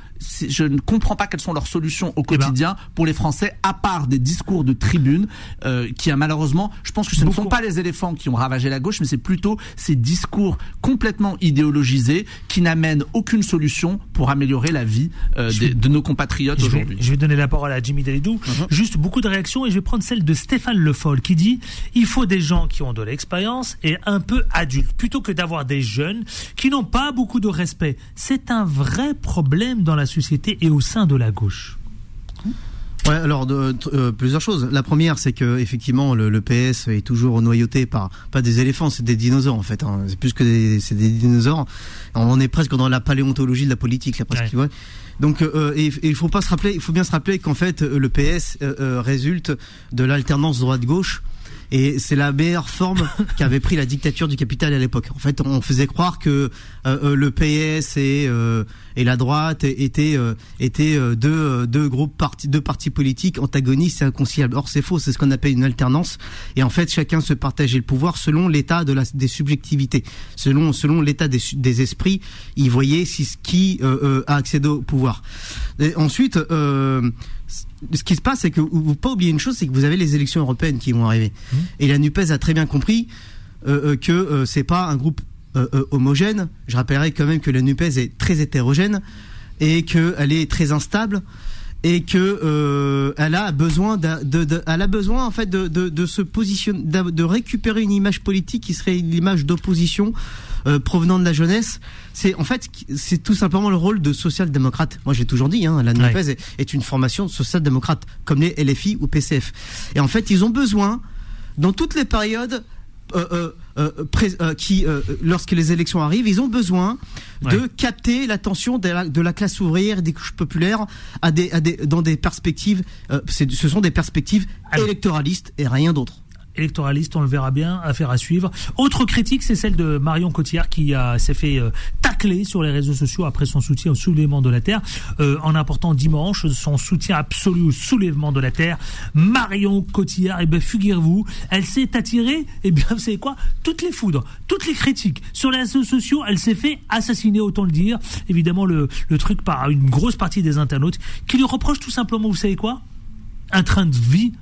je ne comprends pas quelles sont leurs solutions au eh ben. quotidien pour les Français, à part des discours de tribune euh, qui a malheureusement, je pense que ce ne sont pas les éléphants qui ont ravagé la gauche, mais c'est plutôt ces discours complètement idéologisés qui n'amènent aucune solution pour améliorer la vie euh, de nos compatriotes aujourd'hui. Je vais donner la parole à Jimmy Dalidou. Uh-huh. Juste beaucoup de réactions et je vais prendre celle de Stéphane Le Foll qui dit il faut des gens qui ont de l'expérience et un peu adultes plutôt que d'avoir des jeunes qui n'ont pas beaucoup de respect. C'est un vrai problème dans la société et au sein de la gauche. Ouais, alors euh, plusieurs choses. La première, c'est que effectivement, le, PS est toujours noyauté par pas des éléphants, c'est des dinosaures en fait. Hein. C'est plus que des, c'est des dinosaures. On est presque dans la paléontologie de la politique là, presque. Donc, euh, il faut pas se rappeler, il faut bien se rappeler qu'en fait, le PS euh, résulte de l'alternance droite-gauche et c'est la meilleure forme qu'avait pris la dictature du capital à l'époque. En fait, on faisait croire que euh, euh, le PS et, euh, et la droite étaient, étaient deux, deux groupes partis, deux partis politiques antagonistes et inconciliables. Or, c'est faux. C'est ce qu'on appelle une alternance. Et en fait, chacun se partageait le pouvoir selon l'état de la, des subjectivités, selon selon l'état des, des esprits. Il voyait si qui a accédé au pouvoir. Et ensuite ce qui se passe, c'est que vous pas oublier une chose, c'est que vous avez les élections européennes qui vont arriver. Mmh. Et la Nupes a très bien compris euh, euh que euh, c'est pas un groupe euh, homogène. Je rappellerai quand même que la Nupes est très hétérogène et qu'elle est très instable et que elle a besoin de, de, elle a besoin en fait de, de, de se positionner, de, récupérer une image politique qui serait l'image d'opposition provenant de la jeunesse, c'est en fait c'est tout simplement le rôle de social-démocrate. Moi j'ai toujours dit, hein, la NUPES est, une formation de social-démocrate, comme les LFI ou PCF. Et en fait ils ont besoin, dans toutes les périodes, euh, euh, euh, qui, lorsque les élections arrivent, ils ont besoin de capter l'attention de la, de la, classe ouvrière et des couches populaires à des, à des, dans des perspectives. ce sont des perspectives électoralistes et rien d'autre électoraliste, on le verra bien, affaire à suivre. Autre critique, c'est celle de Marion Cotillard qui s'est fait euh, tacler sur les réseaux sociaux après son soutien au soulèvement de la Terre, euh, en apportant dimanche son soutien absolu au soulèvement de la Terre. Marion Cotillard, et eh ben figurez-vous, elle s'est attirée, et eh bien vous savez quoi, toutes les foudres, toutes les critiques sur les réseaux sociaux, elle s'est fait assassiner, autant le dire. Évidemment, le, le truc par une grosse partie des internautes qui lui reprochent tout simplement, vous savez quoi un train de vie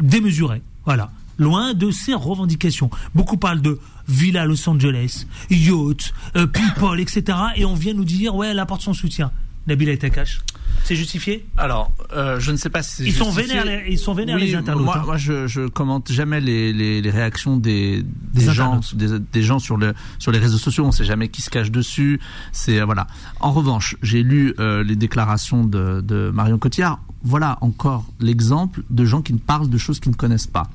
démesuré. Voilà. Loin de ses revendications. Beaucoup parlent de villa Los Angeles, yacht, euh, people, etc. Et on vient nous dire, ouais, elle apporte son soutien. Nabila Takash. C'est justifié? Alors, euh, je ne sais pas si c'est ils sont vénères, ils sont vénères les internautes. Moi, hein. moi je, je commente jamais les, les, les réactions des, des, gens, des, des, gens sur le sur les réseaux sociaux. On ne sait jamais qui se cache dessus. C'est euh, voilà. En revanche, j'ai lu euh, les déclarations de, de Marion Cotillard voilà encore l'exemple de gens qui ne parlent de choses qu'ils ne connaissent pas.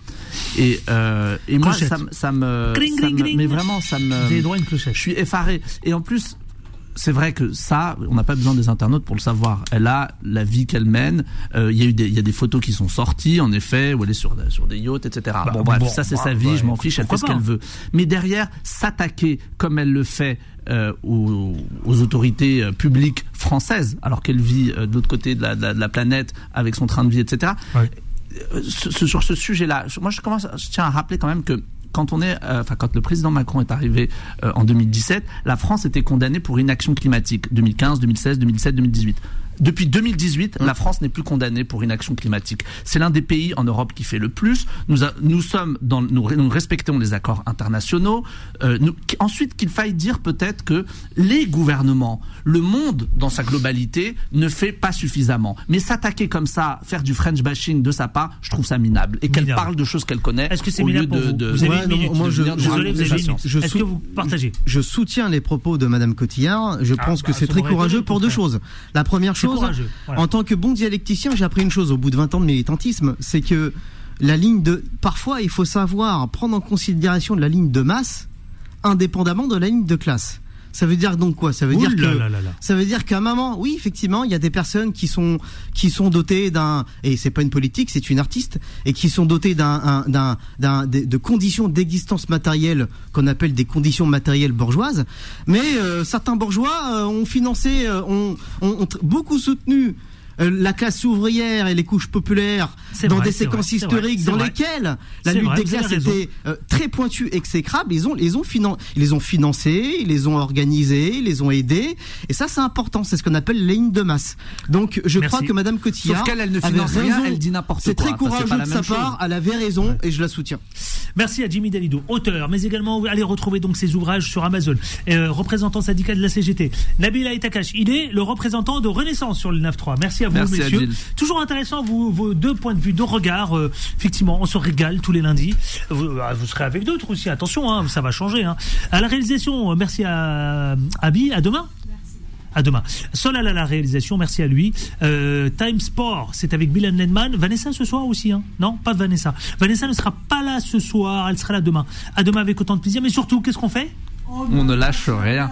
Et, euh, et moi, ça, ça, me, ça me, mais vraiment, ça me, je suis effaré. Et en plus, c'est vrai que ça, on n'a pas besoin des internautes pour le savoir. Elle a la vie qu'elle mène. Euh, il y a eu des, il y a des photos qui sont sorties, en effet, où elle est sur, sur des yachts, etc. Bah, bon, bref, ça c'est sa vie, je m'en fiche, elle fait ce qu'elle veut. Mais derrière, s'attaquer comme elle le fait euh, aux, aux, autorités euh, publiques françaises, alors qu'elle vit de l'autre côté de la, de, la, planète avec son train de vie, etc. sur ce sujet-là, moi je commence, je tiens à rappeler quand même que quand on est, euh, enfin quand le président Macron est arrivé euh, en 2017, la France était condamnée pour inaction climatique 2015, 2016, 2017, 2018. Depuis 2018, la France n'est plus condamnée pour inaction climatique. C'est l'un des pays en Europe qui fait le plus. Nous, nous sommes dans, nous, nous, respectons les accords internationaux. Euh, nous, ensuite, qu'il faille dire peut-être que les gouvernements, le monde dans sa globalité, ne fait pas suffisamment. Mais s'attaquer comme ça, faire du French bashing de sa part, je trouve ça minable. Et qu'elle parle de choses qu'elle connaît. Est-ce que c'est minable de, de, vous, avez une moi, je, je, Est-ce que vous partagez Je soutiens les propos de Madame Cotillard. Je ah, pense que bah, c'est très courageux pour deux choses. La première chose en tant que bon dialecticien, j'ai appris une chose au bout de 20 ans de militantisme, c'est que la ligne de parfois il faut savoir prendre en considération la ligne de masse indépendamment de la ligne de classe. Ça veut dire donc quoi? Ça veut dire que ça veut dire qu'à un moment, oui, effectivement, il y a des personnes qui sont qui sont dotées d'un et c'est pas une politique, c'est une artiste et qui sont dotées d'un d'un d'un de, conditions d'existence matérielle qu'on appelle des conditions matérielles bourgeoises. Mais euh, certains bourgeois euh, ont financé, euh, ont, ont, beaucoup soutenu la classe ouvrière et les couches populaires dans des séquences historiques dans lesquelles la lutte des classes était euh, très pointue, exécrable. Ils ont, ils ont finan ils les ont financés, ils les ont organisés, ils les ont aidés. Et ça, c'est important. C'est ce qu'on appelle les lignes de masse. Donc, je crois que Madame Cotillard. Sauf qu'elle, elle ne finance rien, elle dit n'importe quoi. C'est très courageux de sa part. Elle avait raison et je la soutiens. Merci à Jimmy Dalidou, auteur, mais également allez retrouver donc ses ouvrages sur Amazon. Euh, représentant syndical de la CGT. Nabila Itakash, il est le représentant de Renaissance sur le 9-3. Merci à vous, Merci messieurs. Toujours intéressant, vous, vos deux points de vue, deux regards. Euh, effectivement, on se régale tous les lundis. Vous, vous serez avec d'autres aussi. Attention, hein, ça va changer. Hein. À la réalisation, euh, merci à Abby. À demain. À demain. Solal à la réalisation, merci à lui. Euh, Time Sport, c'est avec Bill Lenman. Vanessa ce soir aussi, hein Non, pas Vanessa. Vanessa ne sera pas là ce soir, elle sera là demain. À demain avec autant de plaisir, mais surtout, qu'est-ce qu'on fait? On ne lâche rien.